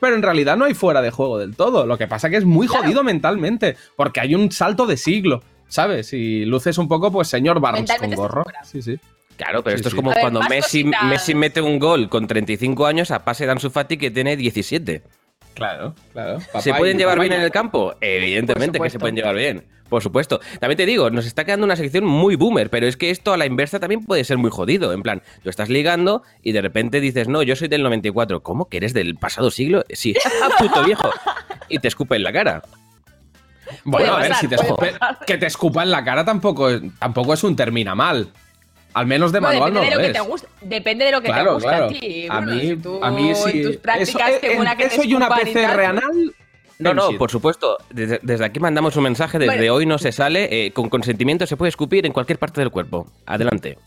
pero en realidad no hay fuera de juego del todo. Lo que pasa que es muy jodido mentalmente, porque hay un salto de siglo, ¿sabes? Y luces un poco, pues, señor Barnes con gorro. Sí, sí. Claro, pero Sí, esto sí. es como ver, cuando Messi. Messi mete un gol con 35 años a pase de Ansu Fati que tiene 17. Claro, claro. ¿Se pueden llevar bien en el campo? Evidentemente que se pueden llevar bien. Por supuesto. También te digo, nos está quedando una sección muy boomer, pero es que esto a la inversa también puede ser muy jodido. En plan, tú estás ligando y de repente dices, no, yo soy del 94. ¿Cómo? ¿Que eres del pasado siglo? Sí, (laughs) puto viejo. Y te escupe en la cara. Bueno, Puede a ver, pasar, si te escupe- que te escupa en la cara tampoco, tampoco es un termina mal. Al menos de Bueno, manual depende no de lo lo que te guste. Depende de lo que Claro, te guste claro. a ti. A Bueno, mí, si tú a mí sí. En tus prácticas eso, en- mola que te y una escupan y PCR tal. anal. No, no, por supuesto. Desde, desde aquí mandamos un mensaje. Desde Bueno. hoy no se sale. eh, con consentimiento se puede escupir en cualquier parte del cuerpo. Adelante.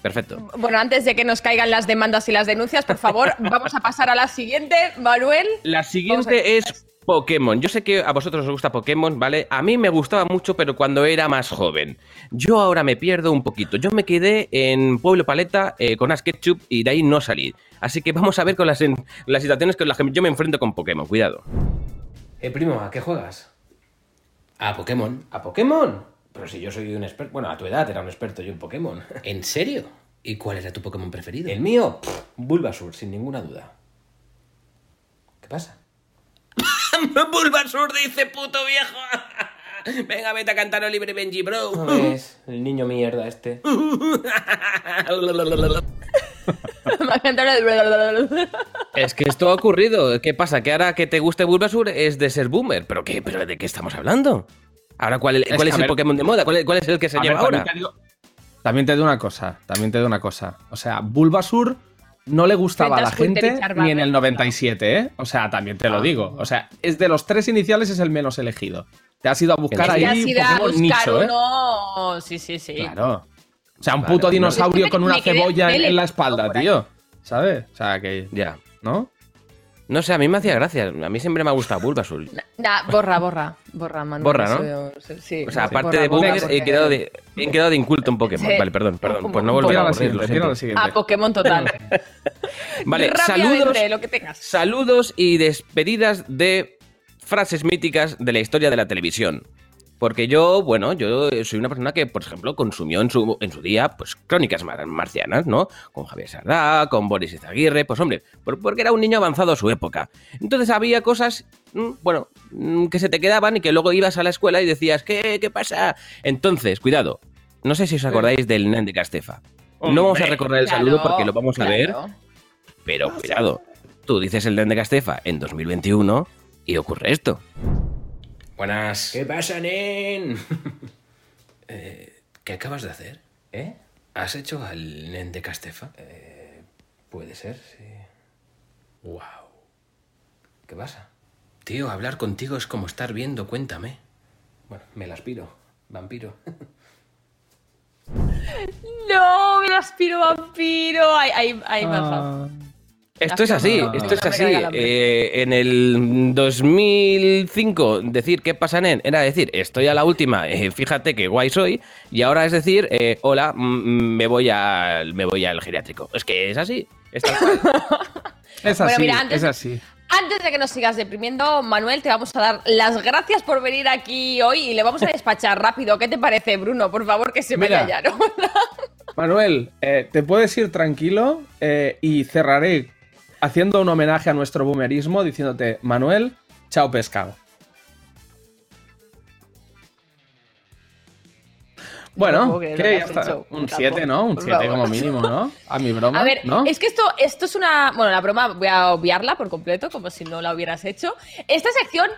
Perfecto. Bueno, antes de que nos caigan las demandas y las denuncias, por favor, (laughs) vamos a pasar a la siguiente. Manuel. La siguiente es Pokémon. Yo sé que a vosotros os gusta Pokémon, ¿vale? A mí me gustaba mucho, pero cuando era más joven. Yo ahora me pierdo un poquito. Yo me quedé en Pueblo Paleta eh, con Ash Ketchup y de ahí no salí. Así que vamos a ver con las, en- las situaciones con las que yo me enfrento con Pokémon. Cuidado. Eh, primo, ¿a qué juegas? A Pokémon. ¿A Pokémon? Pero si yo soy un experto. Bueno, a tu edad era un experto yo en Pokémon. (laughs) ¿En serio? ¿Y cuál era tu Pokémon preferido? El mío, Pff, Bulbasaur, sin ninguna duda. ¿Qué pasa? (laughs) Bulbasaur dice puto viejo. (laughs) Venga, vete a cantar Oliver Benji, bro. ¿No ves? El niño mierda este. (laughs) Es que esto ha ocurrido. ¿Qué pasa? Que ahora que te guste Bulbasaur es de ser boomer. ¿Pero qué? ¿Pero de qué estamos hablando? Ahora, ¿cuál, es- Es cuál que, es a el ver- Pokémon de moda? ¿Cuál es, cuál es el que se lleva ahora? También te, digo, también te digo una cosa, también te digo una cosa. O sea, Bulbasur no le gustaba a la gente Charmander. ni en el 97, ¿eh? O sea, también te lo digo. O sea, es de los tres iniciales es el menos elegido. Te has ido a buscar ahí ido a Pokémon buscar nicho, ¿eh? uno. Sí, sí, sí. Claro. O sea, un puto dinosaurio con una cebolla en, en la espalda, tío. ¿Sabes? O sea, que. Ya. ¿No? No sé, a mí me hacía gracia. A mí siempre me ha gustado Bulbasaur. Nah, borra, borra, borra, Manuel. Borra, ¿no? Sí. O sea, sí, aparte borra, de porque- he quedado de, he quedado de inculto en Pokémon. Sí. Vale, perdón, perdón. Pues no Tira a aburrir. Ah, Pokémon total. (laughs) Vale, saludos, lo que tengas. saludos y despedidas de frases míticas de la historia de la televisión. Porque yo, bueno, yo soy una persona que, por ejemplo, consumió en su, en su día, pues, crónicas mar- marcianas, ¿no? Con Javier Sardá, con Boris Izaguirre, pues, hombre, por- porque era un niño avanzado a su época. Entonces había cosas, mm, bueno, mm, que se te quedaban y que luego ibas a la escuela y decías, ¿qué, qué pasa? Entonces, cuidado, no sé si os acordáis del Nen de Castefa. No vamos a recordar el saludo Claro, porque lo vamos a ver, pero cuidado, tú dices el Den de Castefa en 2021 y ocurre esto. Buenas. ¿Qué pasa, nen? (laughs) Eh, ¿Qué acabas de hacer? ¿Eh? ¿Has hecho al nen de Castefa? Eh, puede ser, sí. Wow. ¿Qué pasa? Tío, hablar contigo es como estar viendo, cuéntame. Bueno, me la aspiro, vampiro. (laughs) No, me aspiro vampiro. Ay, ay, ay, Esto es así, No, esto es no me así. Eh, en el 2005 decir qué pasa, nen, era decir, estoy a la última, eh, fíjate qué guay soy, y ahora es decir, eh, hola, mm, me voy al me voy al geriátrico. Es que es así. es tal cual. (laughs) es Bueno, así, mira, antes- es así. Antes de que nos sigas deprimiendo, Manuel, te vamos a dar las gracias por venir aquí hoy y le vamos a despachar rápido. ¿Qué te parece, Bruno? Por favor, que se Mira. vaya ya, ¿no? (laughs) Manuel, eh, te puedes ir tranquilo eh, y cerraré haciendo un homenaje a nuestro boomerismo diciéndote, Manuel, chao pescado. No Bueno, Un capo, 7, ¿no? Un por 7 favor. como mínimo, ¿no? A mi (laughs) broma, A ver, ¿no? es que esto, esto es una. Bueno, la broma voy a obviarla por completo, como si no la hubieras hecho. Esta sección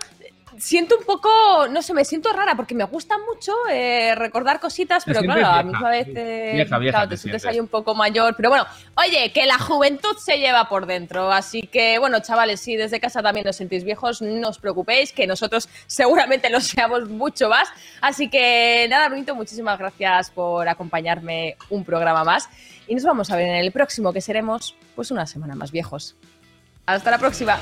siento un poco. No sé, me siento rara porque me gusta mucho eh, recordar cositas, Te pero claro, a la vieja, misma vez. eh, Vieja, vieja claro, te te sientes. ahí un poco mayor. Pero bueno, oye, que la juventud se lleva por dentro. Así que, bueno, chavales, si desde casa también os sentís viejos, no os preocupéis, que nosotros seguramente lo seamos mucho más. Así que nada, Brunito, muchísimas gracias por acompañarme un programa más. Y nos vamos a ver en el próximo, que seremos pues una semana más viejos. Hasta la próxima.